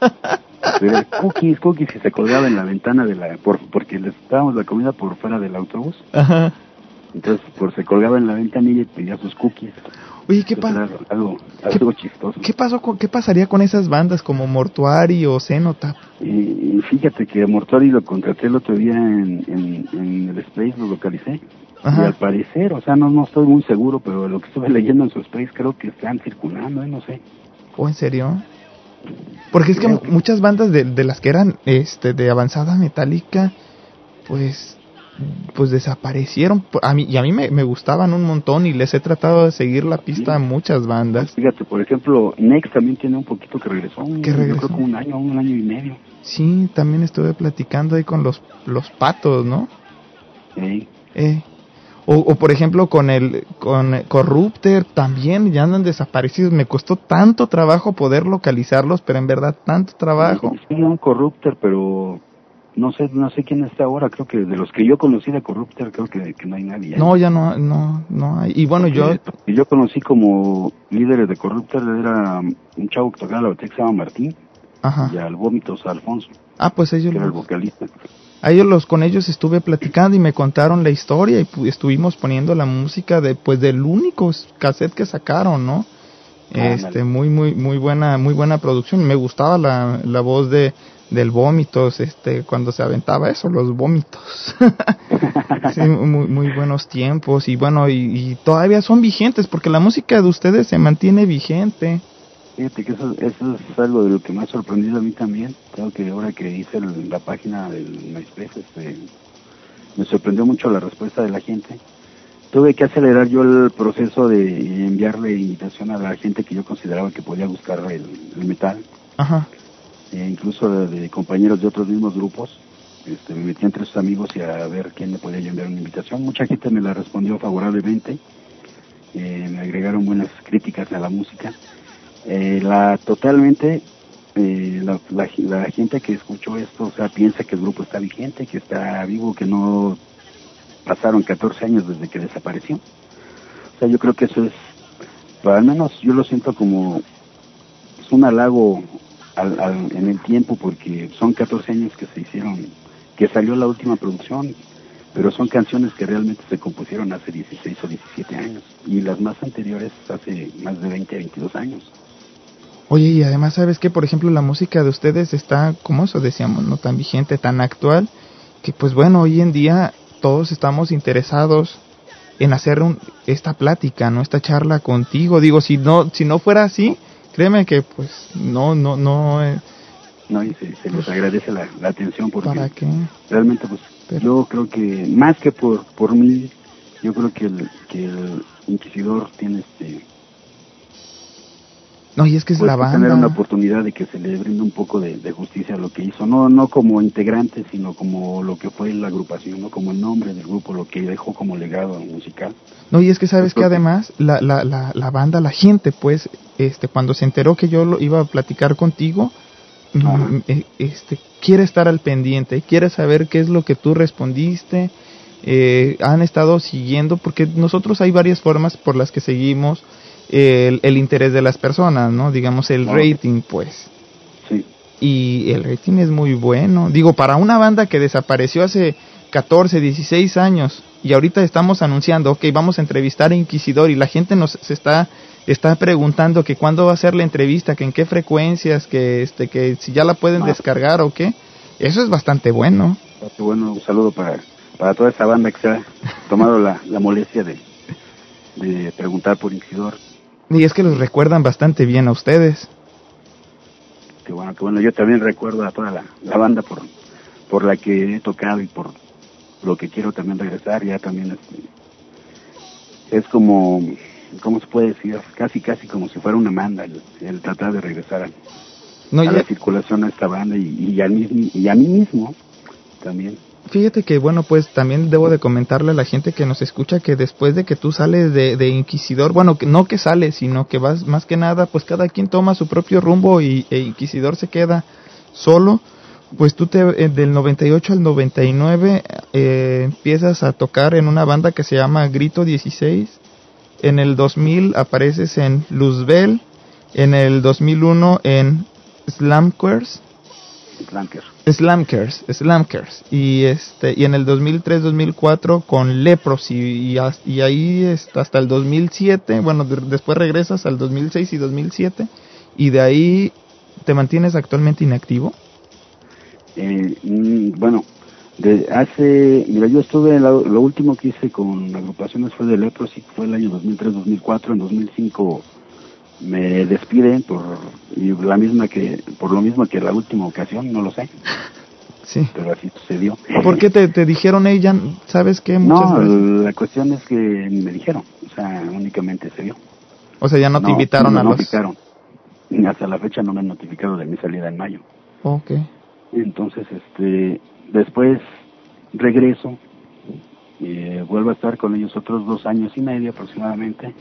Speaker 2: Pedía cookies, cookies y se colgaba en la ventana de la, por, porque les dábamos la comida por fuera del autobús.
Speaker 1: Ajá.
Speaker 2: Entonces, por se colgaba en la ventanilla y pedía sus cookies.
Speaker 1: Oye, ¿qué pasa?
Speaker 2: algo, chistoso.
Speaker 1: ¿Qué pasó con, qué pasaría con esas bandas como Mortuari o Cenotap?
Speaker 2: Y, y fíjate que Mortuari lo contraté el otro día en, en, en el Space, lo localicé.
Speaker 1: Ajá.
Speaker 2: Y al parecer, o sea, no, no estoy muy seguro, pero lo que estuve leyendo en su Space creo que están circulando, ¿eh? no sé.
Speaker 1: ¿O en serio? Porque es que
Speaker 2: que-
Speaker 1: muchas bandas de, de las que eran este de avanzada metálica, pues pues desaparecieron. A mí, y a mí me, me gustaban un montón y les he tratado de seguir la pista a muchas bandas.
Speaker 2: Fíjate, por ejemplo, Next también tiene un poquito que regresó,
Speaker 1: Que
Speaker 2: yo
Speaker 1: regresó.
Speaker 2: creo que un año, un año y medio.
Speaker 1: Sí, también estuve platicando ahí con los, los patos, ¿no?
Speaker 2: Sí.
Speaker 1: Eh, o, o por ejemplo con el con Corrupter también ya andan desaparecidos. Me costó tanto trabajo poder localizarlos, pero en verdad tanto trabajo.
Speaker 2: Sí, un Corrupter, pero no sé no sé quién está ahora. Creo que de los que yo conocí de Corrupter, creo que, que no hay nadie.
Speaker 1: No, ya no, no, no hay. Y bueno, yo,
Speaker 2: Y yo conocí como líderes de Corrupter, era un chavo que tocaba la batería que se llama Martín,
Speaker 1: ajá.
Speaker 2: y al Vómitos Alfonso,
Speaker 1: Ah, pues ellos
Speaker 2: que era el
Speaker 1: los,
Speaker 2: vocalista.
Speaker 1: a ellos los con ellos estuve platicando y me contaron la historia y pu- estuvimos poniendo la música de pues del único cassette que sacaron, ¿no? Este, muy muy muy buena muy buena producción. Me gustaba la, la voz de del vómitos, este, cuando se aventaba eso, los vómitos. sí, muy, muy buenos tiempos y bueno, y, y todavía son vigentes porque la música de ustedes se mantiene vigente.
Speaker 2: Fíjate que eso, eso es algo de lo que me ha sorprendido a mí también. Creo que ahora que hice el- la página del MySpace, este, me sorprendió mucho la respuesta de la gente. Tuve que acelerar yo el proceso de enviarle invitación a la gente que yo consideraba que podía buscar el, el metal,
Speaker 1: Ajá.
Speaker 2: E incluso de, compañeros de otros mismos grupos, este, me metí entre sus amigos y a ver quién me podía enviar una invitación. Mucha gente me la respondió favorablemente, eh, me agregaron buenas críticas a la música. Eh, la totalmente eh, la, la, la gente que escuchó esto, o sea, piensa que el grupo está vigente, que está vivo, que no pasaron 14 años desde que desapareció. O sea, yo creo que eso es, al menos yo lo siento como es un halago al, al- en el tiempo porque son 14 años que se hicieron, que salió la última producción, pero son canciones que realmente se compusieron hace 16 o 17 años y las más anteriores hace más de 20, 22 años.
Speaker 1: Oye, y además, ¿sabes que Por ejemplo, la música de ustedes está, como eso decíamos, no tan vigente, tan actual, que pues bueno, hoy en día todos estamos interesados en hacer un, esta plática, ¿no? Esta charla contigo. Digo, si no, si no fuera así, créeme que pues no, no, no, eh,
Speaker 2: No, y se, se les agradece la, la atención porque
Speaker 1: ¿para qué?
Speaker 2: realmente pues yo creo que más que por por mí yo creo que el que el inquisidor tiene este
Speaker 1: No, y es que es
Speaker 2: pues,
Speaker 1: la
Speaker 2: que tener una
Speaker 1: banda.
Speaker 2: oportunidad de que se le brinde un poco de, de justicia a lo que hizo. No no como integrante sino como lo que fue la agrupación no como el nombre del grupo lo que dejó como legado musical.
Speaker 1: No, y es que sabes que además la, la, la, la banda, la gente, pues, este, cuando se enteró que yo lo iba a platicar contigo, mm, eh, este, quiere estar al pendiente, quiere saber qué es lo que tú respondiste, eh, han estado siguiendo, porque nosotros hay varias formas por las que seguimos el, el interés de las personas, ¿no? Digamos el rating, pues.
Speaker 2: Sí.
Speaker 1: Y el rating es muy bueno. Digo, para una banda que desapareció hace 14, 16 años y ahorita estamos anunciando, ok, vamos a entrevistar a Inquisidor y la gente nos se está está preguntando que cuándo va a ser la entrevista, que en qué frecuencias, que este que si ya la pueden
Speaker 2: Ah.
Speaker 1: descargar o qué. Eso es bastante bueno.
Speaker 2: Qué bueno un saludo para para toda esa banda que se ha tomado la, la molestia de de preguntar por inquisidor
Speaker 1: Y es que los recuerdan bastante bien a ustedes.
Speaker 2: que bueno que bueno. Yo también recuerdo a toda la, la banda por por la que he tocado y por lo que quiero también regresar. Ya también este, es como cómo se puede decir casi casi como si fuera una manda el, el tratar de regresar a,
Speaker 1: No,
Speaker 2: a
Speaker 1: ya-
Speaker 2: la circulación a esta banda y, y a mí y a mí mismo también
Speaker 1: Fíjate que, bueno, pues también debo de comentarle a la gente que nos escucha que después de que tú sales de, de Inquisidor, bueno, que no que sales, sino que vas más que nada, pues cada quien toma su propio rumbo y e Inquisidor se queda solo, pues tú te, eh, del 98 al 99 eh, empiezas a tocar en una banda que se llama Grito 16, en el 2000 apareces en Luzbel, en el 2001 en Slamquers,
Speaker 2: Flanker.
Speaker 1: Slamkers, Slamkers y este y en el 2003-2004 con Leprosy y, y ahí está hasta el 2007, bueno, de- después regresas al 2006 y 2007 y de ahí te mantienes actualmente inactivo.
Speaker 2: Eh, mm, bueno, de hace, mira, yo estuve, lo, lo último que hice con agrupaciones fue de Leprosy, fue el año 2003-2004, en 2005 me despiden por la misma que, por lo mismo que la última ocasión, no lo sé,
Speaker 1: Sí.
Speaker 2: pero así sucedió.
Speaker 1: ¿Por qué te, te dijeron ella, sabes qué? Muchas
Speaker 2: No, la cuestión es que me dijeron, o sea, únicamente se dio.
Speaker 1: O sea, ya no, te invitaron
Speaker 2: no
Speaker 1: a los...
Speaker 2: notificaron. Hasta la fecha no me han notificado de mi salida en mayo.
Speaker 1: Ok.
Speaker 2: Entonces, este, después regreso, eh, vuelvo a estar con ellos otros dos años y medio aproximadamente,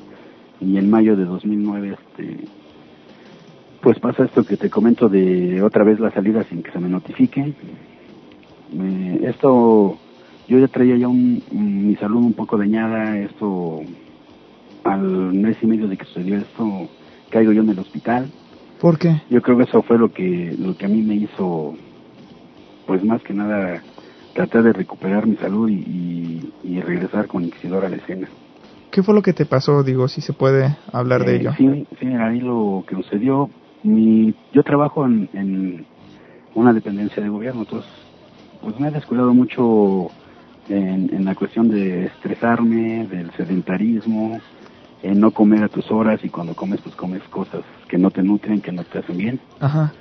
Speaker 2: y en mayo de 2009, este, pues pasa esto que te comento de otra vez la salida sin que se me notifique. Me- esto, yo ya traía ya un, mi salud un poco dañada, esto, al mes y medio de que sucedió esto, caigo yo en el hospital.
Speaker 1: ¿Por qué?
Speaker 2: Yo creo que eso fue lo que lo que a mí me hizo, pues más que nada, tratar de recuperar mi salud y, y, y regresar con Inquisidor a la escena.
Speaker 1: ¿Qué fue lo que te pasó? Digo, si se puede hablar de
Speaker 2: Eh,
Speaker 1: ello.
Speaker 2: Sí, sí, ahí lo que sucedió, mi, yo trabajo en, en una dependencia de gobierno, entonces, pues me he descuidado mucho en, en la cuestión de estresarme, del sedentarismo, en no comer a tus horas y cuando comes, pues comes cosas que no te nutren, que no te hacen bien.
Speaker 1: Ajá.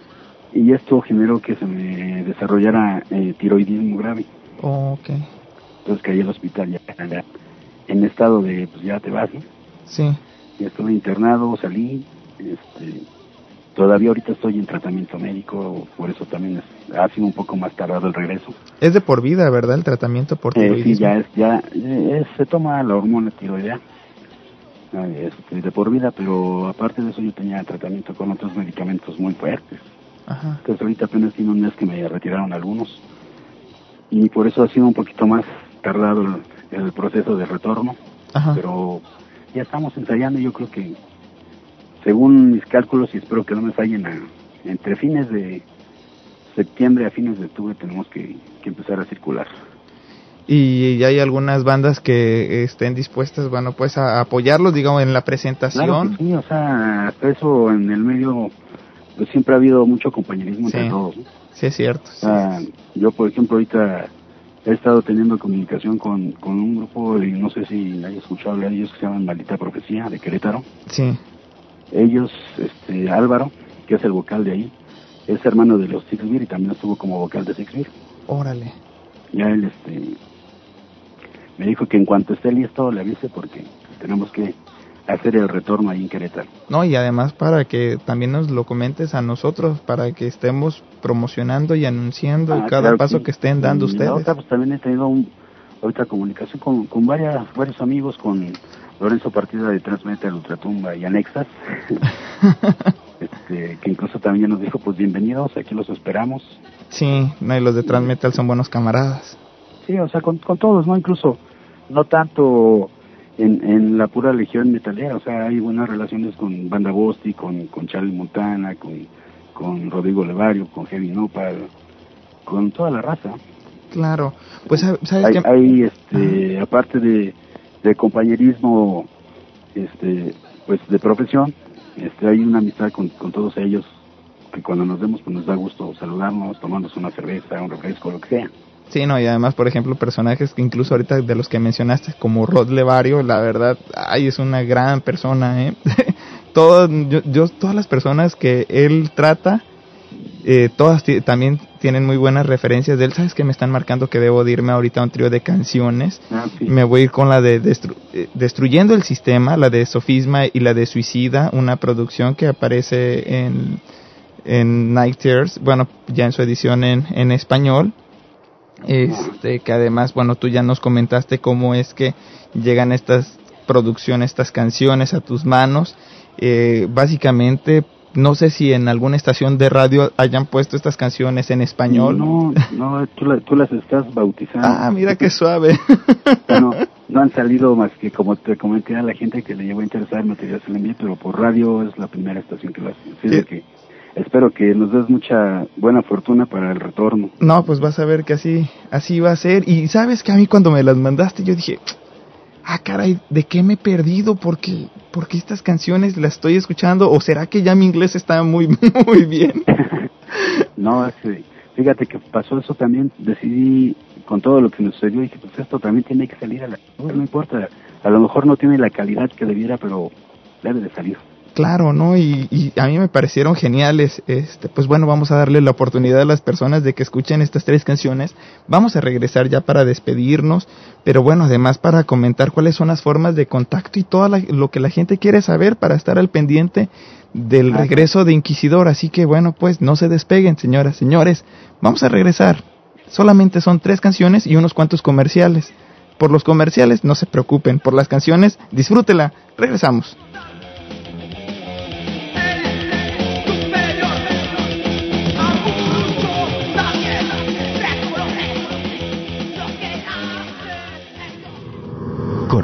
Speaker 2: y esto generó que se me desarrollara eh, tiroidismo grave.
Speaker 1: Ok.
Speaker 2: Entonces caí al hospital ya en estado de, pues ya te vas, ¿no?
Speaker 1: Sí.
Speaker 2: Ya estuve internado, salí, este, todavía ahorita estoy en tratamiento médico, por eso también es- ha sido un poco más tardado el regreso.
Speaker 1: Es de por vida, ¿verdad? El tratamiento por
Speaker 2: Eh, sí,
Speaker 1: tiroidismo.
Speaker 2: ya es, ya eh, es- se toma la hormona tiroidea este, de por vida, pero aparte de eso yo tenía tratamiento con otros medicamentos muy fuertes.
Speaker 1: Ajá.
Speaker 2: Entonces ahorita apenas tiene un mes que me retiraron algunos y por eso ha sido un poquito más tardado el, el proceso de retorno,
Speaker 1: Ajá.
Speaker 2: pero ya estamos ensayando, yo creo que según mis cálculos y espero que no me fallen, a- entre fines de septiembre a fines de octubre tenemos que, que empezar a circular.
Speaker 1: Y hay algunas bandas que estén dispuestas, bueno, pues a apoyarlos, digamos, en la
Speaker 2: Claro
Speaker 1: presentación.
Speaker 2: que sí, o sea, hasta eso en el medio pues siempre ha habido mucho compañerismo entre
Speaker 1: Sí.
Speaker 2: todos. ¿no?
Speaker 1: Sí, es cierto.
Speaker 2: O sea, yo, por ejemplo, ahorita he estado teniendo comunicación con, con un grupo, y no sé si hayas escuchado hablar de ellos, que se llaman Maldita Profecía, de Querétaro.
Speaker 1: Sí.
Speaker 2: Ellos, este, Álvaro, que es el vocal de ahí, es hermano de los Six Beer y también estuvo como vocal de Six Beer.
Speaker 1: Órale.
Speaker 2: Ya él, este, me dijo que en cuanto esté listo le avise porque tenemos que hacer el retorno ahí en Querétaro.
Speaker 1: No, y además para que también nos lo comentes a nosotros, para que estemos promocionando y anunciando
Speaker 2: Ah,
Speaker 1: cada
Speaker 2: claro
Speaker 1: paso
Speaker 2: sí.
Speaker 1: que estén dando
Speaker 2: Y
Speaker 1: ustedes.
Speaker 2: otra, pues también he tenido un, ahorita comunicación con, con varias, varios amigos, con Lorenzo Partida de Transmetal, Ultratumba y Anexas, este, que incluso también ya nos dijo, pues bienvenidos, aquí los esperamos.
Speaker 1: Sí, no, y los de Transmetal son buenos camaradas.
Speaker 2: Sí, o sea, con, con todos, ¿no? Incluso no tanto en, en la pura legión metalera, o sea, hay buenas relaciones con Banda Bosti, con, con Charlie Montana, con, con Rodrigo Levario, con Heavy Nopal, con toda la raza.
Speaker 1: Claro. Pues, ¿sab- ¿sabes
Speaker 2: hay,
Speaker 1: qué?
Speaker 2: hay, este, aparte de, de compañerismo, este, pues de profesión, este, hay una amistad con, con todos ellos que cuando nos vemos pues nos da gusto saludarnos, tomándose una cerveza, un refresco, lo que sea.
Speaker 1: Sí, no, y además, por ejemplo, personajes que incluso ahorita de los que mencionaste, como Rod Levario, la verdad, ay, es una gran persona, ¿eh? Todas, yo, yo- todas las personas que él trata, eh, todas también tienen muy buenas referencias de él. ¿Sabes que me están marcando que debo de irme ahorita a un trío de canciones?
Speaker 2: Ah, sí.
Speaker 1: Me voy a ir con la de Destru- eh, Destruyendo el Sistema, la de Sofisma y la de Suicida, una producción que aparece en, en Night Tears, bueno, ya en su edición en, en español. Este, que además, bueno, tú ya nos comentaste cómo es que llegan estas producciones, estas canciones a tus manos. Eh, básicamente, no sé si en alguna estación de radio hayan puesto estas canciones en español.
Speaker 2: No, no, tú, la- tú las estás bautizando.
Speaker 1: Ah, mira qué suave.
Speaker 2: no, no han salido más que como te comenté a la gente que le llegó a interesar material se le envié, pero por radio es la primera estación que lo hace. De que espero que nos des mucha buena fortuna para el retorno.
Speaker 1: No, pues vas a ver que así, así va a ser. Y sabes que a mí cuando me las mandaste yo dije, ah, caray, ¿de qué me he perdido? Porque, porque estas canciones las estoy escuchando. ¿O será que ya mi inglés está muy, muy bien?
Speaker 2: No, este, fíjate que pasó eso también, decidí con todo lo que me sucedió, dije, pues esto también tiene que salir a la no importa, a lo mejor no tiene la calidad que debiera, pero debe de salir.
Speaker 1: Claro, ¿no? Y, y a mí me parecieron geniales. Este, pues bueno, vamos a darle la oportunidad a las personas de que escuchen estas tres canciones. Vamos a regresar ya para despedirnos, pero bueno, además para comentar cuáles son las formas de contacto y todo lo que la gente quiere saber para estar al pendiente del
Speaker 2: Ajá.
Speaker 1: regreso de Inquisidor. Así que bueno, pues no se despeguen, señoras, señores. Vamos a regresar. Solamente son tres canciones y unos cuantos comerciales. Por los comerciales, no se preocupen. Por las canciones, disfrútela. Regresamos.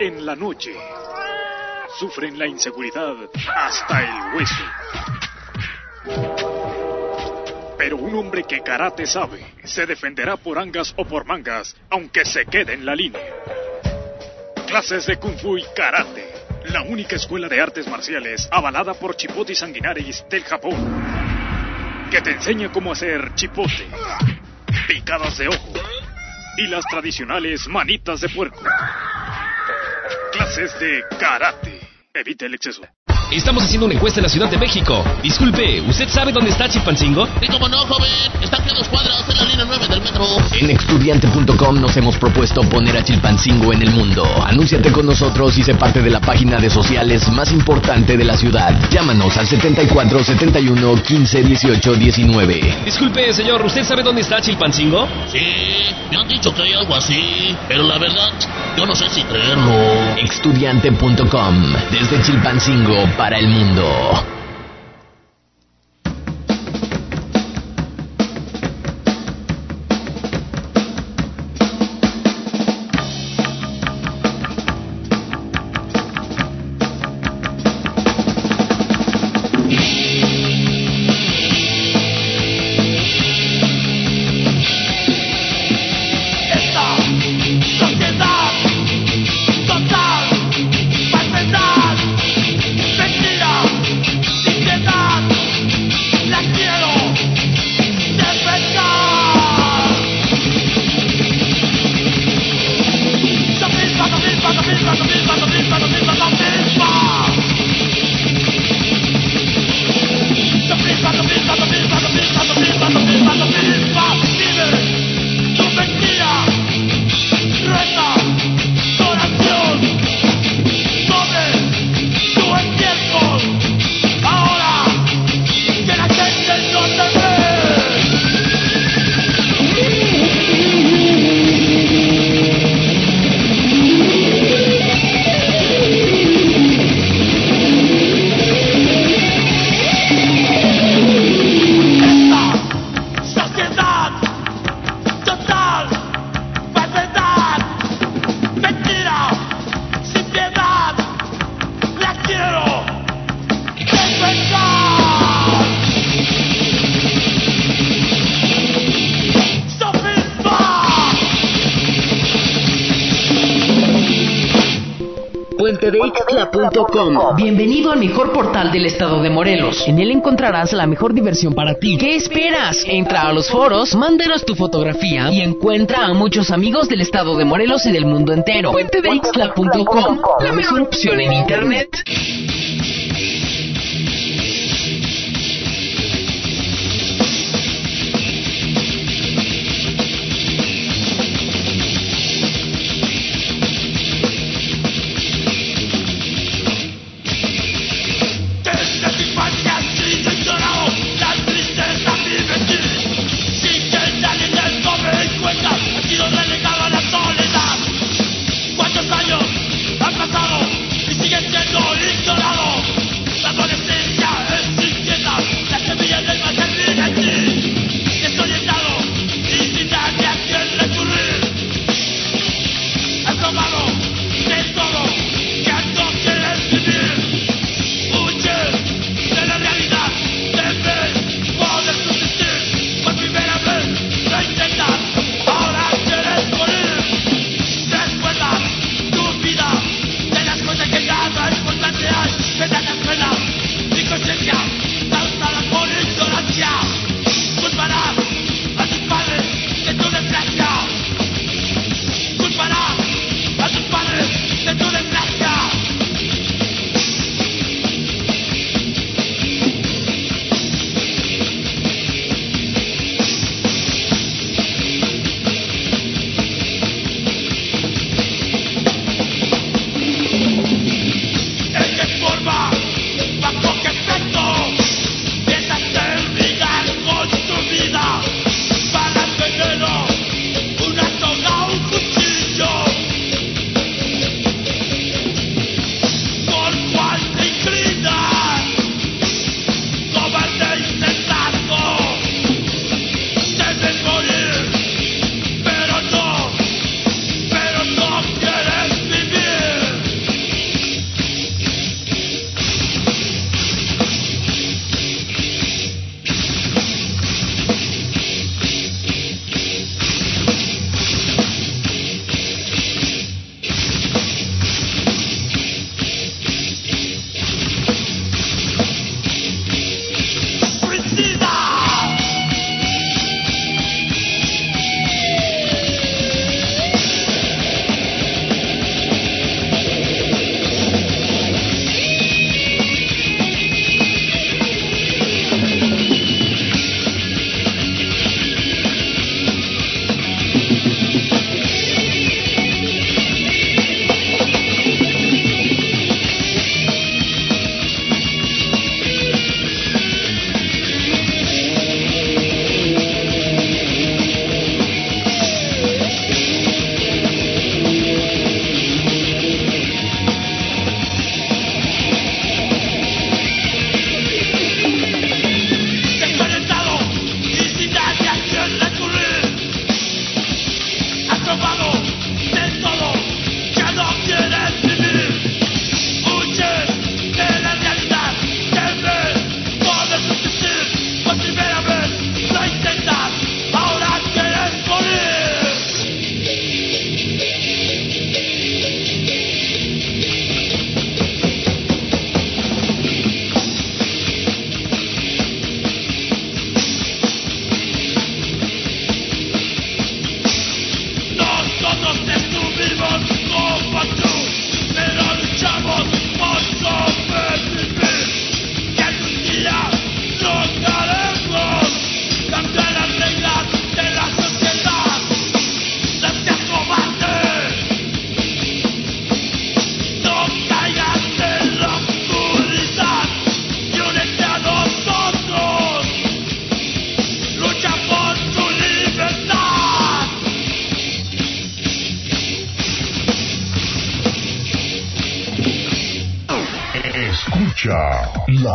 Speaker 15: En
Speaker 16: la noche sufren la inseguridad hasta el hueso. Pero un hombre que karate sabe se defenderá por angas o por mangas, aunque se quede en la línea. Clases de Kung Fu y Karate, la única escuela de artes marciales avalada por Chipote Sanguinaris del Japón, que te enseña cómo hacer chipote, picadas de ojo y las tradicionales manitas de puerco. Clases de Karate. Evite el exceso.
Speaker 15: Estamos haciendo una encuesta en la Ciudad de México. Disculpe, ¿usted sabe dónde está Chilpancingo?
Speaker 17: Sí, como no, joven. Está aquí a dos cuadras en la línea 9 del metro.
Speaker 15: En estudiante.com nos hemos propuesto poner a Chilpancingo en el mundo. Anúnciate con nosotros y sé parte de la página de sociales más importante de la ciudad. Llámanos al 74 71 15 18 19. Disculpe, señor, ¿usted sabe dónde está Chilpancingo?
Speaker 17: Sí, me han dicho que hay algo así. Pero la verdad, yo no sé si creerlo.
Speaker 15: Estudiante.com. Desde Chilpancingo para el mundo.
Speaker 10: Bienvenido al mejor portal del estado de Morelos. En él encontrarás la mejor diversión para ti. ¿Qué esperas? Entra a los foros, mándanos tu fotografía y encuentra a muchos amigos del estado de Morelos y del mundo entero. puentedeixtla.com. La mejor opción en internet.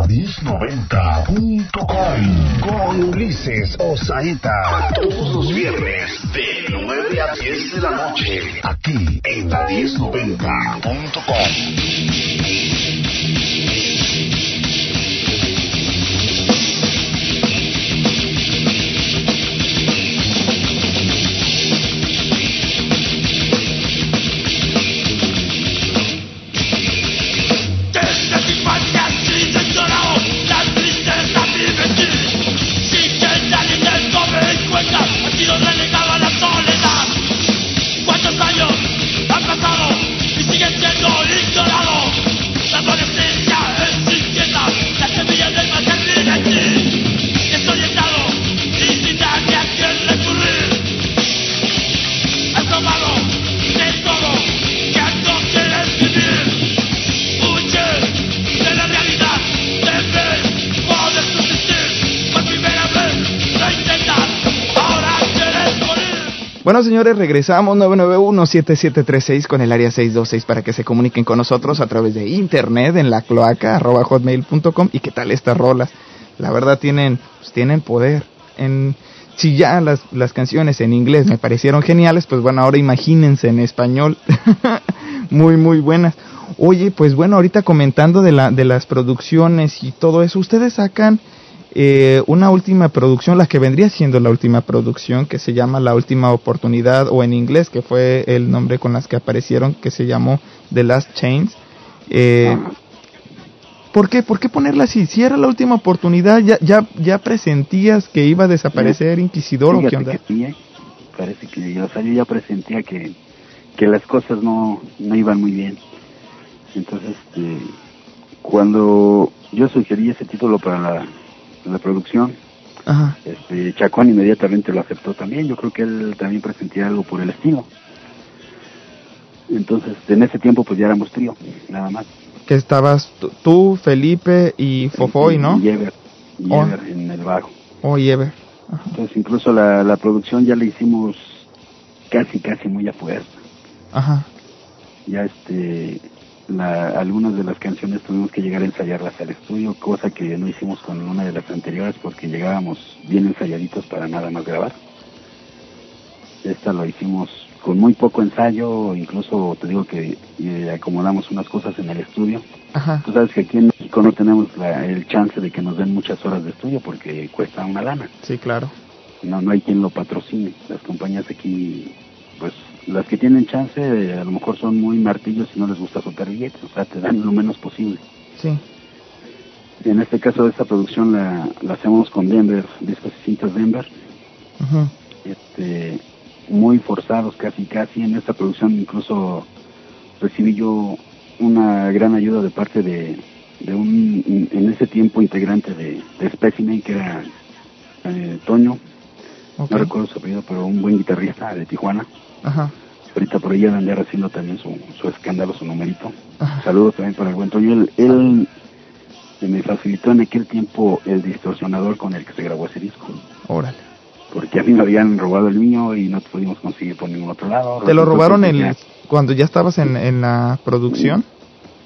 Speaker 9: París90.com con Ulises Osaeta. Todos los viernes de 9 a 10 de la noche. Aquí en la
Speaker 15: 1090.
Speaker 1: Bueno, señores, regresamos 991-7736 con el área 626 para que se comuniquen con nosotros a través de internet en la cloaca arroba hotmail.com. ¿Y qué tal estas rolas? La verdad tienen, pues, tienen poder. En, si ya las, las canciones en inglés me parecieron geniales, pues bueno, ahora imagínense en español. muy, muy buenas. Oye, pues bueno, ahorita comentando de, la, de las producciones y todo eso, ustedes sacan eh, una última producción, la que vendría siendo la última producción, que se llama La Última Oportunidad, o en inglés, que fue el nombre con las que aparecieron, que se llamó The Last Chains. Eh, ¿Por qué? ¿Por qué ponerla así? Si era la última oportunidad, ¿ya, ya, ya presentías que iba a desaparecer Inquisidor o qué onda?
Speaker 2: que sí, ¿eh? parece que yo, o sea, yo ya presentía que, que las cosas no, no iban muy bien. Entonces, este, cuando yo sugerí ese título para la, la producción,
Speaker 1: Ajá.
Speaker 2: este, Chacón inmediatamente lo aceptó también. Yo creo que él también presentía algo por el estilo. Entonces, en ese tiempo, pues ya éramos trío, nada más.
Speaker 1: Que estabas tú- Felipe y Fofoy, ¿no?
Speaker 2: Y Ever, y
Speaker 1: Oh.
Speaker 2: Ever en el bajo.
Speaker 1: Oh, y Ever.
Speaker 2: Entonces, incluso la, la producción ya la hicimos casi, casi muy a fuerza.
Speaker 1: Ajá.
Speaker 2: ya este la, algunas de las canciones tuvimos que llegar a ensayarlas al estudio, cosa que no hicimos con una de las anteriores porque llegábamos bien ensayaditos para nada más grabar. Esta lo hicimos con muy poco ensayo, incluso te digo que eh, acomodamos unas cosas en el estudio.
Speaker 1: Ajá.
Speaker 2: Tú sabes que aquí en México no tenemos la- el chance de que nos den muchas horas de estudio porque cuesta una lana.
Speaker 1: Sí, claro.
Speaker 2: No, no hay quien lo patrocine. Las compañías aquí, pues las que tienen chance, a lo mejor son muy martillos y no les gusta soltar billetes, o sea, te dan lo menos posible.
Speaker 1: Sí.
Speaker 2: En este caso, esta producción la, la hacemos con Denver, Discos y Cintas Denver,
Speaker 1: Ajá.
Speaker 2: este, muy forzados casi, casi. En esta producción incluso recibí yo una gran ayuda de parte de, de un, en ese tiempo, integrante de, de Specimen, que era eh, Toño, no recuerdo su apellido, pero un buen guitarrista de Tijuana.
Speaker 1: Ajá.
Speaker 2: Ahorita por ahí debe andar haciendo también su, su escándalo, su numerito.
Speaker 1: Ajá.
Speaker 2: Saludos también para el buen Toño. Él, él me facilitó en aquel tiempo el distorsionador con el que se grabó ese disco.
Speaker 1: Órale.
Speaker 2: Porque a mí me habían robado el mío y no pudimos conseguir por ningún otro lado.
Speaker 1: ¿Te lo robaron el,
Speaker 2: ya-
Speaker 1: cuando ya estabas en, en la producción?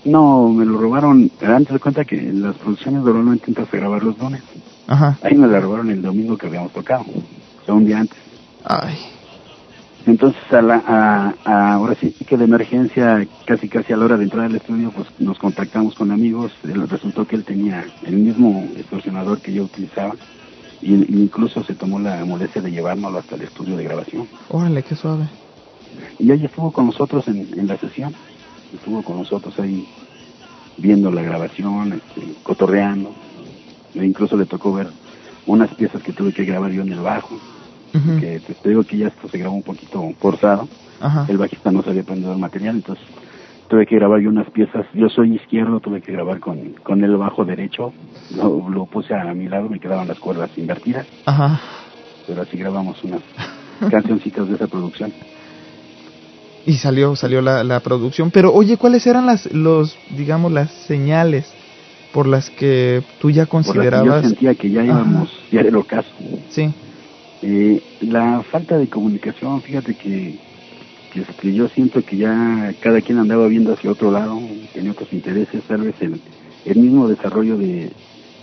Speaker 2: No, me lo robaron. Antes de cuenta que en las producciones normalmente intentas grabar los lunes.
Speaker 1: Ajá.
Speaker 2: Ahí me la robaron el domingo que habíamos tocado. O sea, un día antes.
Speaker 1: Ay.
Speaker 2: Entonces, a la, a, a- ahora sí que de emergencia, casi casi a la hora de entrar al estudio, pues nos contactamos con amigos. Él- Resultó que él tenía el mismo distorsionador que yo utilizaba. Y, y incluso se tomó la molestia de llevárnoslo hasta el estudio de grabación.
Speaker 1: Órale, qué suave.
Speaker 2: Y ahí estuvo con nosotros en, en la sesión. Estuvo con nosotros ahí viendo la grabación, este, cotorreando. E incluso le tocó ver unas piezas que tuve que grabar yo en el bajo. Que te, te digo que ya esto se grabó un poquito forzado.
Speaker 1: Ajá.
Speaker 2: El bajista no sabía aprendido el material, entonces tuve que grabar yo unas piezas. Yo soy izquierdo, tuve que grabar con, con el bajo derecho. Lo, lo puse a mi lado, me quedaban las cuerdas invertidas.
Speaker 1: Ajá.
Speaker 2: Pero así grabamos unas cancioncitas de esa producción.
Speaker 1: Y salió, salió la, la producción. Pero oye, ¿cuáles eran las, los, digamos, las señales por las que tú ya
Speaker 2: Por las que
Speaker 1: considerabas?
Speaker 2: yo sentía que ya íbamos, ya era el ocaso.
Speaker 1: Sí.
Speaker 2: Eh, la falta de comunicación, fíjate que, que, que yo siento que ya cada quien andaba viendo hacia otro lado, tenía otros intereses, tal vez el, el mismo desarrollo de,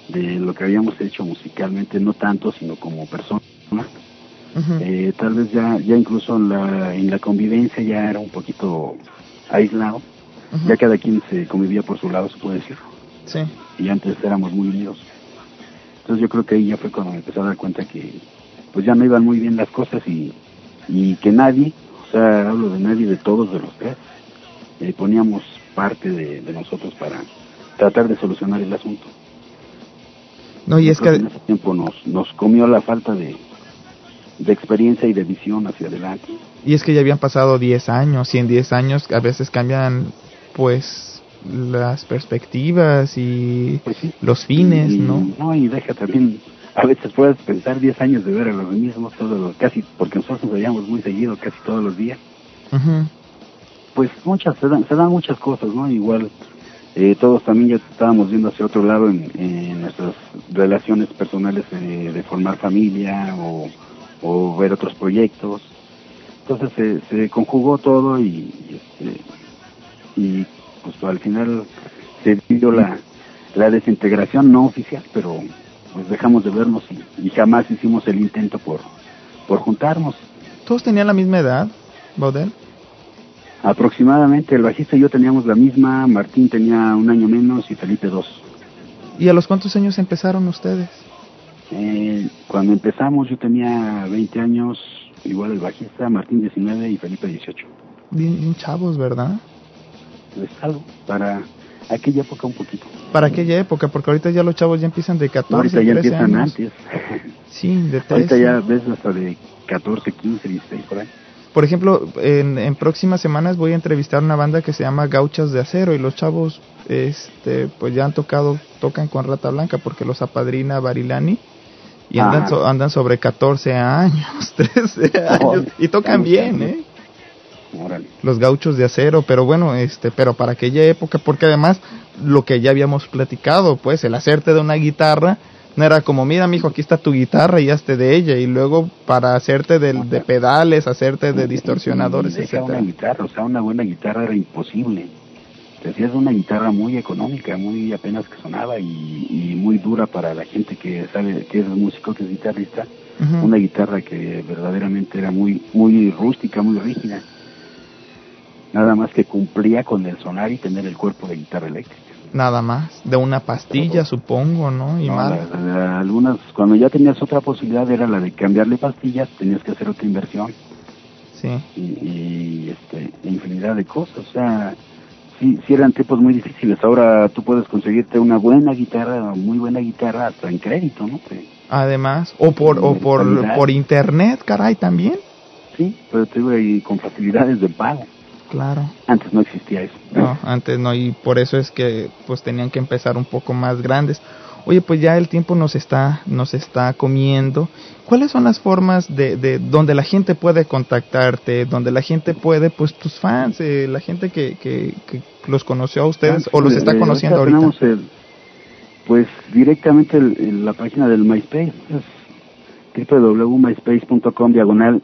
Speaker 2: de lo que habíamos hecho musicalmente, no tanto, sino como persona. Eh, tal vez ya, ya incluso en la, en la convivencia ya era un poquito aislado, ya cada quien se convivía por su lado, se puede decir,
Speaker 1: Sí.
Speaker 2: y antes éramos muy unidos. Entonces yo creo que ahí ya fue cuando me empecé a dar cuenta que pues ya no iban muy bien las cosas y, y que nadie, o sea, hablo de nadie, de todos, de los tres, eh, poníamos parte de, de nosotros para tratar de solucionar el asunto.
Speaker 1: No, y
Speaker 2: Yo
Speaker 1: es que,
Speaker 2: en ese tiempo nos, nos comió la falta de, de experiencia y de visión hacia adelante.
Speaker 1: y es que ya habían pasado 10 años y en 10 años a veces cambian, pues, las perspectivas y los fines,
Speaker 2: y,
Speaker 1: ¿no?
Speaker 2: No, y deja también, a veces puedes pensar 10 años de ver a los mismos, todos los- casi, porque nosotros nos veíamos muy seguido, casi todos los días.
Speaker 1: Ujú.
Speaker 2: Pues muchas, se dan, se dan muchas cosas, ¿no? Igual, eh, todos también ya estábamos viendo hacia otro lado en, en nuestras relaciones personales eh, de formar familia o, o ver otros proyectos. Entonces se, se conjugó todo y, y, este, y pues al final se dio la, la desintegración no oficial, pero pues dejamos de vernos y, y jamás hicimos el intento por, por juntarnos.
Speaker 1: ¿Todos tenían la misma edad, Baudel?
Speaker 2: Aproximadamente el bajista y yo teníamos la misma, Martín tenía un año menos y Felipe dos.
Speaker 1: ¿Y a los cuántos años empezaron ustedes?
Speaker 2: Eh, cuando empezamos yo tenía 20 años, igual el bajista, Martín 19 y Felipe 18.
Speaker 1: Bien, bien chavos, ¿verdad?
Speaker 2: Es algo para aquella época un poquito.
Speaker 1: Para aquella época, porque ahorita ya los chavos ya empiezan de 14,
Speaker 2: Ahorita ya
Speaker 1: 13
Speaker 2: empiezan
Speaker 1: años.
Speaker 2: antes.
Speaker 1: Sí, de 13.
Speaker 2: Ahorita ya ves hasta de 14, 15, 16 por ahí.
Speaker 1: Por ejemplo, en, en próximas semanas voy a entrevistar una banda que se llama Gauchas de Acero y los chavos este pues ya han tocado, tocan con Rata Blanca porque los apadrina Barilani y andan, so- andan sobre 14 años, 13 años y tocan bien, ¿eh?
Speaker 2: Órale.
Speaker 1: Los Gauchos de Acero, pero bueno, este, pero para aquella época, porque además lo que ya habíamos platicado, pues el hacerte de una guitarra no era como, mira, mijo, aquí está tu guitarra y hazte de ella, y luego para hacerte de, de pedales, hacerte de distorsionadores, etcétera.
Speaker 2: una guitarra, o sea, una buena guitarra era imposible. Te hacías una guitarra muy económica, muy apenas que sonaba y, y muy dura para la gente que sabe que es músico, que es guitarrista. Una guitarra que verdaderamente era muy muy rústica, muy rígida. Nada más que cumplía con el sonar y tener el cuerpo de guitarra eléctrica.
Speaker 1: Nada más, de una pastilla, supongo, ¿no? Y
Speaker 2: No,
Speaker 1: más.
Speaker 2: la- la- algunas, cuando ya tenías otra posibilidad era la de cambiarle pastillas, tenías que hacer otra inversión.
Speaker 1: Sí.
Speaker 2: y, y, este, infinidad de cosas. O sea, sí, sí eran tiempos muy difíciles. Ahora tú puedes conseguirte una buena guitarra, muy buena guitarra, hasta en crédito, ¿no?
Speaker 1: Además, o por, o por, por internet, caray, también.
Speaker 2: sí, pero te digo, y con facilidades de pago.
Speaker 1: Claro.
Speaker 2: Antes no existía eso.
Speaker 1: No, antes no, y por eso es que pues tenían que empezar un poco más grandes. Oye, pues ya el tiempo nos está, nos está comiendo. ¿Cuáles son las formas de, de donde la gente puede contactarte, donde la gente puede, pues tus fans, eh, la gente que, que, que los conoció a ustedes o los está
Speaker 2: Eh,
Speaker 1: conociendo
Speaker 2: ahorita tenemos el- pues directamente el- el- la página del MySpace, es www.myspace.com diagonal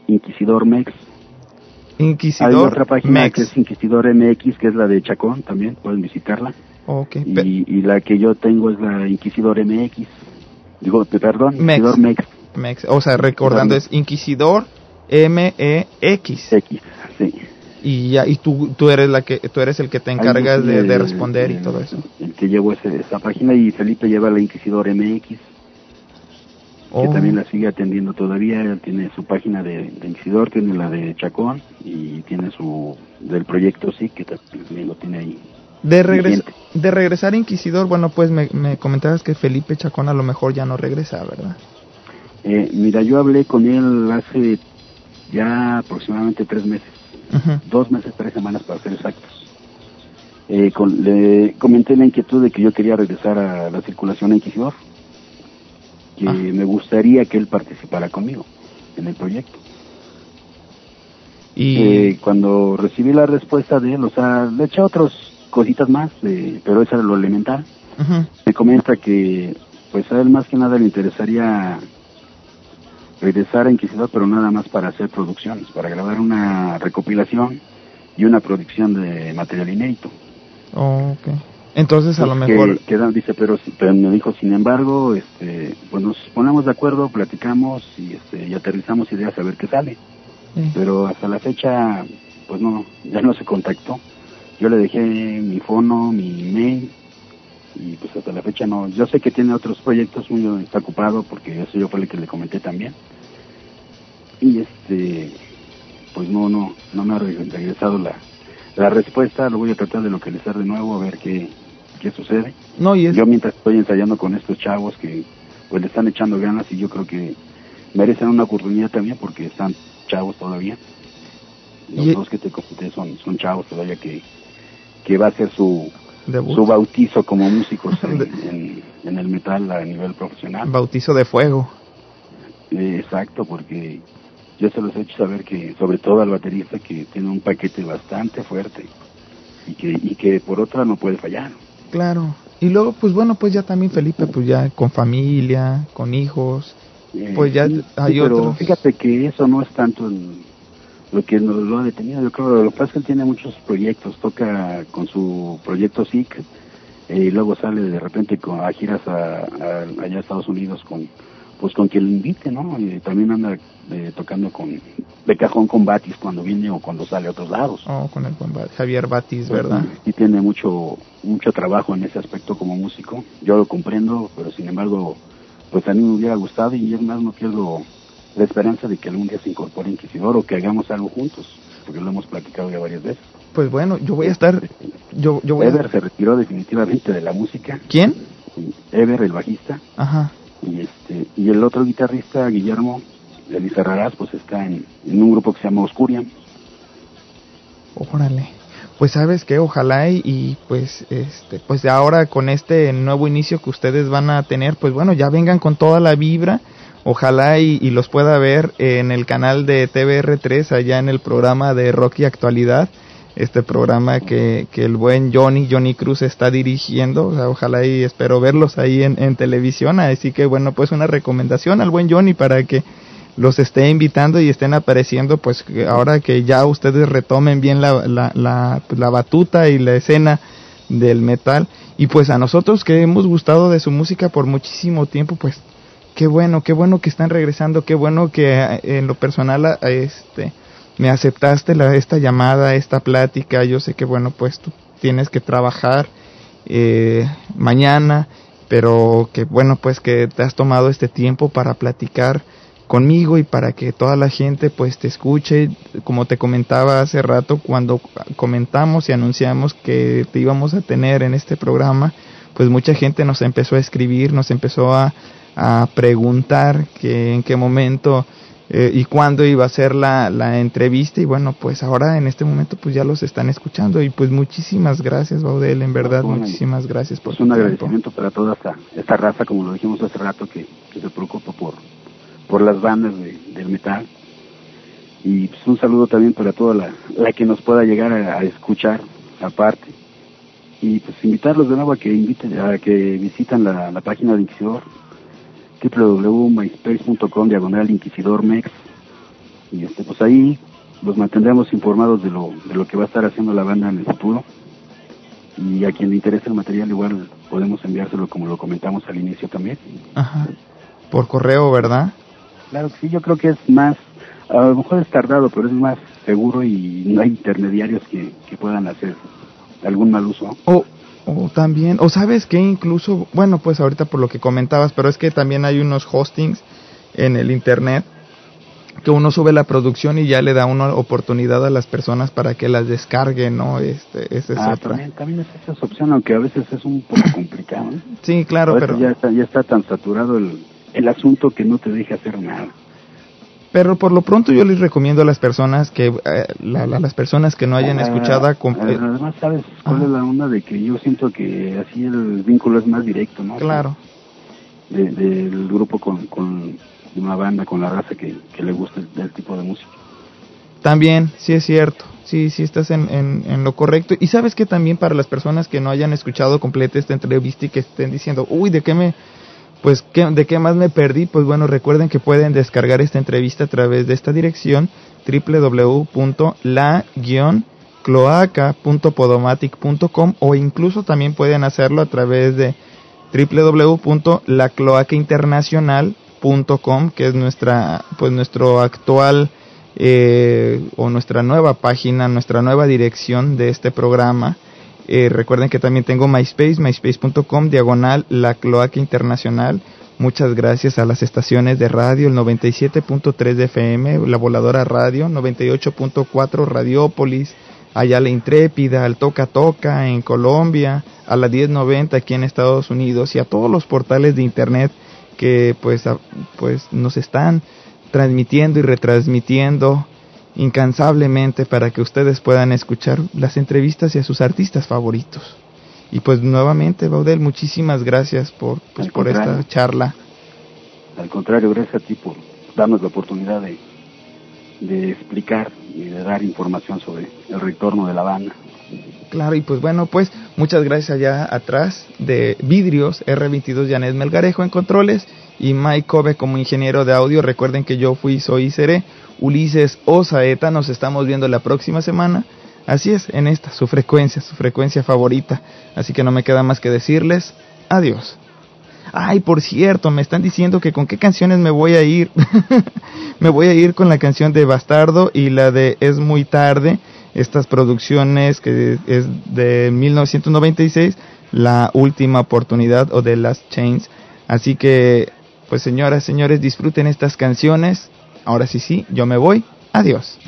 Speaker 2: Inquisidor. Hay otra página
Speaker 1: Mex.
Speaker 2: que es Inquisidor MX, que es la de Chacón, también pueden visitarla.
Speaker 1: Ok,
Speaker 2: Y, y la que yo tengo es la Inquisidor MX. Digo, pe- perdón,
Speaker 1: Mex.
Speaker 2: Inquisidor Mex.
Speaker 1: Mex. O sea, recordando, es Inquisidor M-E-X.
Speaker 2: X, sí.
Speaker 1: Y ya, y tú, tú eres la que, tú eres el que te encargas de, de responder y todo eso.
Speaker 2: El que llevo ese- esa página y Felipe lleva la Inquisidor MX, que
Speaker 1: Oh.
Speaker 2: también la sigue atendiendo todavía. Él tiene su página de, de Inquisidor, tiene la de Chacón y tiene su del proyecto sí que también lo tiene ahí.
Speaker 1: De, regres de regresar a Inquisidor, bueno, pues me, me comentabas que Felipe Chacón a lo mejor ya no regresa, ¿verdad?
Speaker 2: Eh, mira, yo hablé con él hace ya aproximadamente tres meses, dos meses, tres semanas para ser exactos. Eh, con- le comenté la inquietud de que yo quería regresar a la circulación a Inquisidor, que me gustaría que él participara conmigo en el proyecto.
Speaker 1: Y
Speaker 2: Eh, cuando recibí la respuesta de él, o sea, le eché otras cositas más, eh, pero eso era lo elemental. Me comenta que, pues a él más que nada le interesaría regresar a Inquisidor, pero nada más para hacer producciones, para grabar una recopilación y una producción de material inédito.
Speaker 1: Oh, ok. Entonces a lo mejor...
Speaker 2: que dice, pero, pero me dijo, sin embargo, este, pues nos ponemos de acuerdo, platicamos y, este, y aterrizamos ideas a ver qué sale.
Speaker 1: Sí.
Speaker 2: Pero hasta la fecha, pues no, ya no se contactó. Yo le dejé mi fono, mi email y pues hasta la fecha no. Yo sé que tiene otros proyectos, muy está ocupado porque eso yo fue el que le comenté también. Y este, pues no, no, no me ha re- regresado la, la respuesta. Lo voy a tratar de localizar de nuevo a ver qué, qué sucede.
Speaker 1: No, y es...
Speaker 2: Yo mientras estoy ensayando con estos chavos que pues le están echando ganas y yo creo que merecen una oportunidad también porque están chavos todavía. Los
Speaker 1: Y-
Speaker 2: dos que te comenté son, son chavos todavía que, que va a ser su,
Speaker 1: Debut.
Speaker 2: su bautizo como músicos en, en, en el metal a nivel profesional.
Speaker 1: Bautizo de fuego.
Speaker 2: Eh, exacto, porque yo se los he hecho saber que, sobre todo al baterista, que tiene un paquete bastante fuerte y que, y que por otra no puede fallar.
Speaker 1: Claro. Y luego, pues bueno, pues ya también Felipe, pues ya con familia, con hijos,
Speaker 2: Eh,
Speaker 1: pues ya
Speaker 2: sí,
Speaker 1: hay
Speaker 2: sí, pero
Speaker 1: otros.
Speaker 2: fíjate que eso no es tanto el- lo que nos lo ha detenido. Yo creo lo que pasa es que él tiene muchos proyectos. Toca con su proyecto SIC eh, y luego sale de repente con, a giras a, a- allá a Estados Unidos con pues con quien lo invite, ¿no? Y también anda eh, tocando con de cajón con Batis cuando viene o cuando sale a otros lados.
Speaker 1: Oh, con el Ba- Javier Batis, ¿verdad?
Speaker 2: Y tiene mucho mucho trabajo en ese aspecto como músico. Yo lo comprendo, pero sin embargo, pues a mí me hubiera gustado y es más no pierdo la esperanza de que algún día se incorpore Inquisidor o que hagamos algo juntos, porque lo hemos platicado ya varias veces.
Speaker 1: Pues bueno, yo voy a estar... Yo, yo voy a...
Speaker 2: Ever se retiró definitivamente de la música.
Speaker 1: ¿Quién?
Speaker 2: Ever, el bajista,
Speaker 1: Ajá.
Speaker 2: Y este y el otro guitarrista, Guillermo Elisa Raraz, pues está en, en un grupo que se llama Oscurian.
Speaker 1: Órale. Pues sabes que ojalá y, pues este pues ahora con este nuevo inicio que ustedes van a tener, pues bueno, ya vengan con toda la vibra. Ojalá y, y los pueda ver en el canal de TVR3 allá en el programa de Rocky Actualidad, este programa que, que el buen Johnny Johnny Cruz está dirigiendo. O sea, ojalá y espero verlos ahí en, en televisión. Así que bueno, pues una recomendación al buen Johnny para que los esté invitando y estén apareciendo, pues ahora que ya ustedes retomen bien la, la, la, pues, la batuta y la escena del metal. Y pues a nosotros que hemos gustado de su música por muchísimo tiempo, pues qué bueno, qué bueno que están regresando, qué bueno que eh, en lo personal este me aceptaste la, esta llamada, esta plática. Yo sé que bueno, pues tú tienes que trabajar eh, mañana, pero que bueno, pues que te has tomado este tiempo para platicar conmigo y para que toda la gente pues te escuche como te comentaba hace rato cuando comentamos y anunciamos que te íbamos a tener en este programa pues mucha gente nos empezó a escribir nos empezó a, a preguntar que en qué momento eh, y cuándo iba a ser la, la entrevista y bueno pues ahora en este momento pues ya los están escuchando y pues muchísimas gracias Baudel en verdad
Speaker 2: Bueno,
Speaker 1: muchísimas gracias por tu
Speaker 2: un
Speaker 1: tiempo.
Speaker 2: agradecimiento para toda esta, esta raza, como lo dijimos hace rato, que, que se preocupa por, por las bandas de- del metal. Y pues un saludo también para toda la, la que nos pueda llegar a, a escuchar aparte. Y pues invitarlos de nuevo a que inviten, a que visitan la, la página de Inquisidor, www.myspace.com diagonal Inquisidor Mex. Y este, pues ahí los mantendremos informados de lo, de lo que va a estar haciendo la banda en el futuro y a quien le interese el material igual podemos enviárselo como lo comentamos al inicio también.
Speaker 1: Ajá. por correo verdad
Speaker 2: Claro que sí, yo creo que es más A lo mejor es tardado, pero es más seguro y no hay intermediarios que, que puedan hacer algún mal uso.
Speaker 1: O, o también, o sabes que incluso, bueno, pues ahorita por lo que comentabas, pero es que también hay unos hostings en el internet que uno sube la producción y ya le da una oportunidad a las personas para que las descarguen, ¿no? Este, esa es
Speaker 2: ah,
Speaker 1: otra.
Speaker 2: también, también es esa opción, aunque a veces es un poco complicado. ¿eh?
Speaker 1: Sí, claro, pero
Speaker 2: ya está, ya está tan saturado el, el asunto que no te deja hacer nada.
Speaker 1: Pero por lo pronto yo les recomiendo a las personas que eh, la- la- las personas que no hayan
Speaker 2: Ah,
Speaker 1: escuchado
Speaker 2: ah,
Speaker 1: eh,
Speaker 2: Además, ¿sabes cuál es la onda de que yo siento que así el vínculo es más directo, ¿no?
Speaker 1: claro.
Speaker 2: De- del grupo con, con una banda, con la raza que, que le gusta el, el tipo de música.
Speaker 1: También, sí es cierto. Sí, sí estás en, en, en lo correcto. Y sabes que también para las personas que no hayan escuchado completa esta entrevista y que estén diciendo, uy, ¿de qué me, pues, ¿qué- de qué más me perdí? Pues bueno, recuerden que pueden descargar esta entrevista a través de esta dirección www.la-cloaca.podomatic.com o incluso también pueden hacerlo a través de www.lacloacainternacional.com que es nuestra pues nuestro actual eh, o nuestra nueva página, nuestra nueva dirección de este programa. Eh, recuerden que también tengo MySpace, myspace.com, diagonal, la cloaca internacional. Muchas gracias a las estaciones de radio, el 97.3 de FM, la voladora radio, 98.4 Radiópolis, allá la Intrépida, al Toca Toca en Colombia, a la 1090 aquí en Estados Unidos y a todos los portales de internet que pues, pues nos están transmitiendo y retransmitiendo incansablemente para que ustedes puedan escuchar las entrevistas y a sus artistas favoritos. Y pues nuevamente, Baudel, muchísimas gracias por, pues, por esta charla.
Speaker 2: Al contrario, gracias a ti por darnos la oportunidad de, de explicar y de dar información sobre el retorno de la banda.
Speaker 1: Claro, y pues bueno, pues muchas gracias allá atrás de Vidrios, R22 Janet Melgarejo en controles y Mike Kobe como ingeniero de audio. Recuerden que yo fui, soy y seré Ulises Osaeta. Nos estamos viendo la próxima semana. Así es, en esta, su frecuencia, su frecuencia favorita. Así que no me queda más que decirles adiós. Ay, por cierto, me están diciendo que con qué canciones me voy a ir. me voy a ir con la canción de Bastardo y la de Es muy tarde. Estas producciones que es de 1996, la última oportunidad o de Last Chains. Así que, pues señoras, señores, disfruten estas canciones. Ahora sí, sí, yo me voy. Adiós.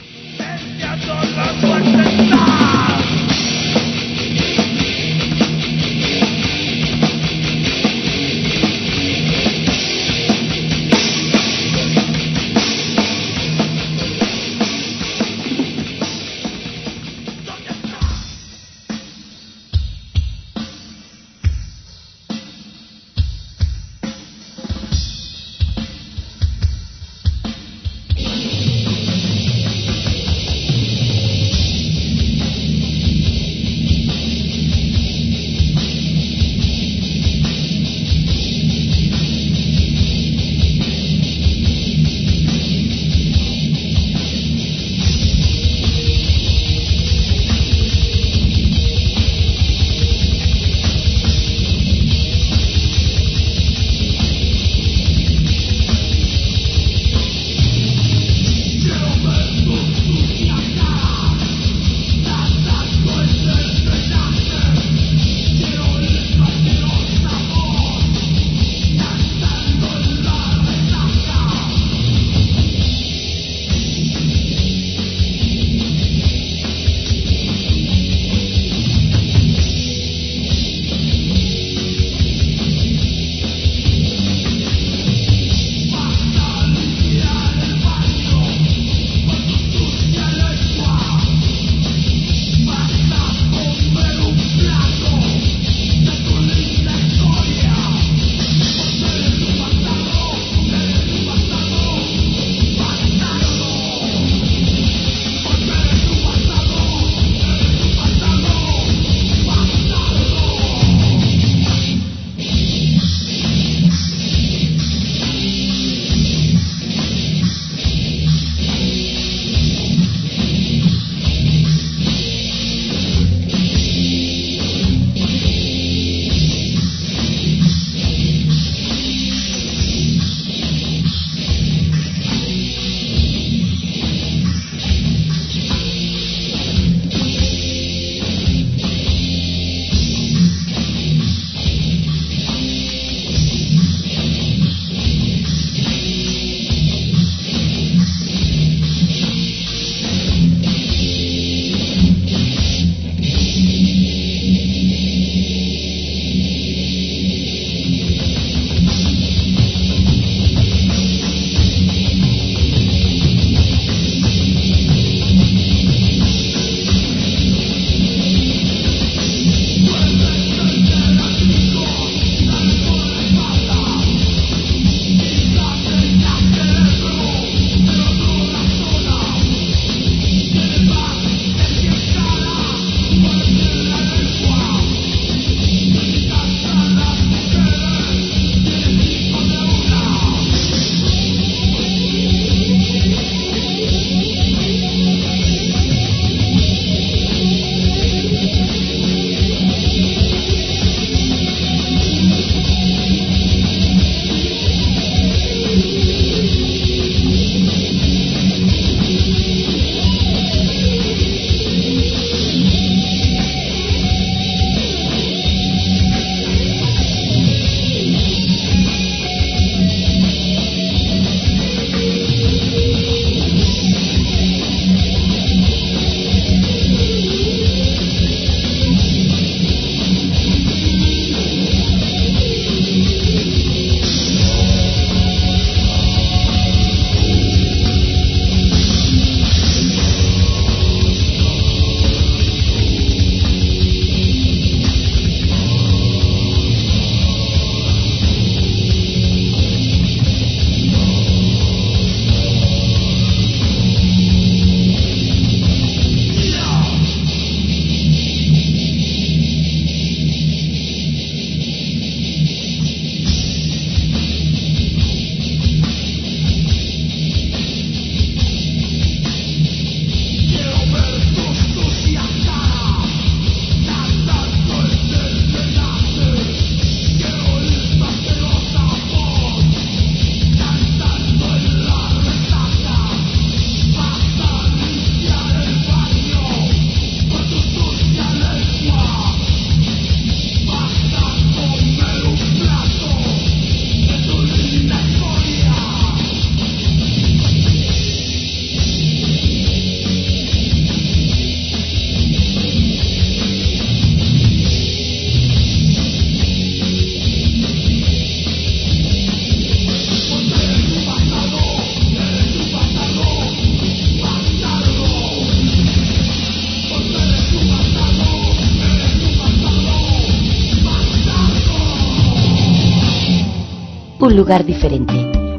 Speaker 15: Lugar diferente.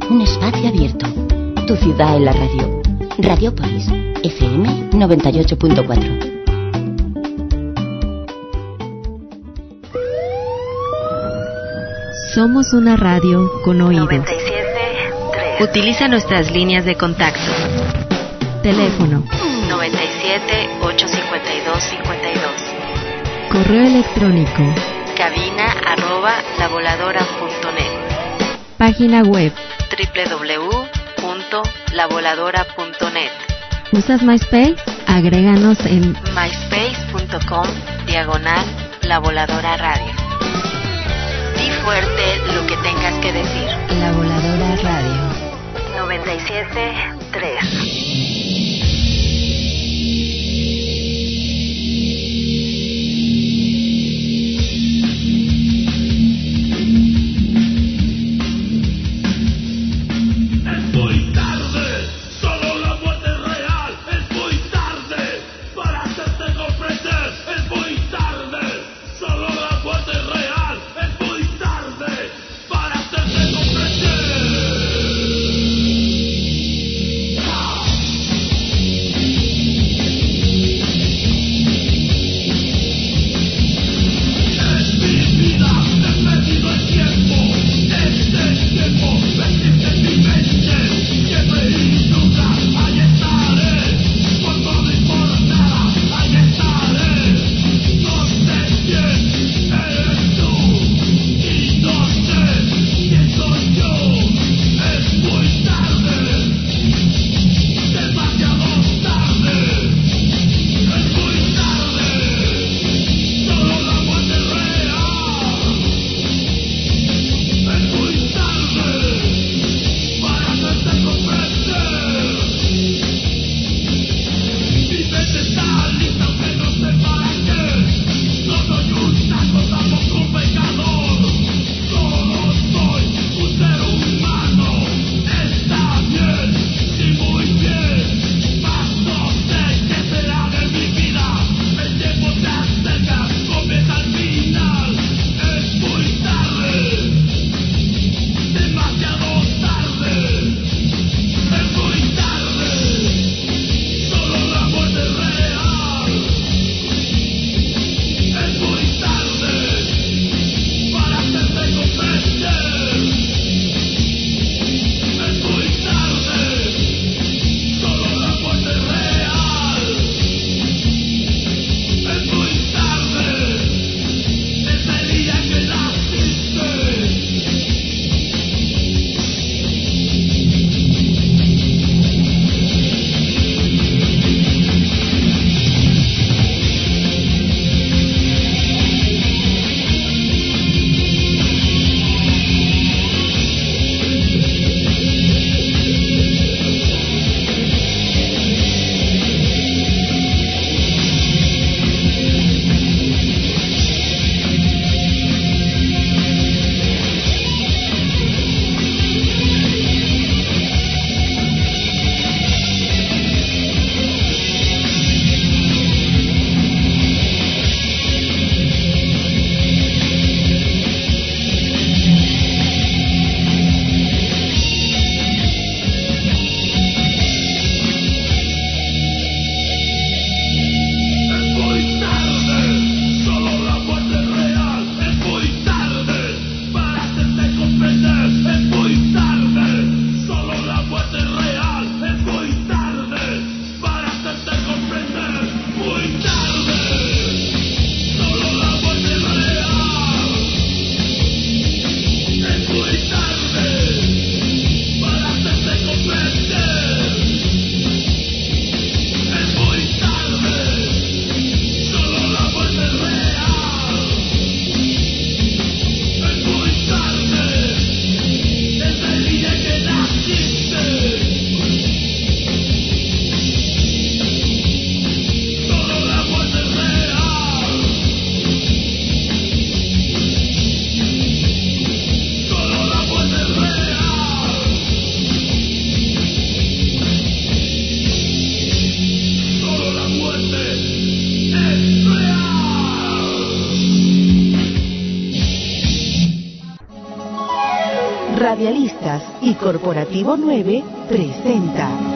Speaker 15: Un espacio abierto. Tu ciudad en la radio. Radiopolis. FM 98.4.
Speaker 3: Somos una radio con oídos.
Speaker 15: 97.3.
Speaker 3: Utiliza nuestras líneas de contacto. Teléfono
Speaker 15: 97 852 52.
Speaker 3: Correo electrónico.
Speaker 15: Cabina arroba lavoladora.net.
Speaker 3: Página web.
Speaker 15: www.lavoladora.net.
Speaker 3: ¿Usas MySpace? Agréganos en
Speaker 15: myspace.com diagonal la voladora radio. Di fuerte lo que tengas que decir.
Speaker 3: La Voladora Radio.
Speaker 15: 97.3.
Speaker 11: y Corporativo 9 presenta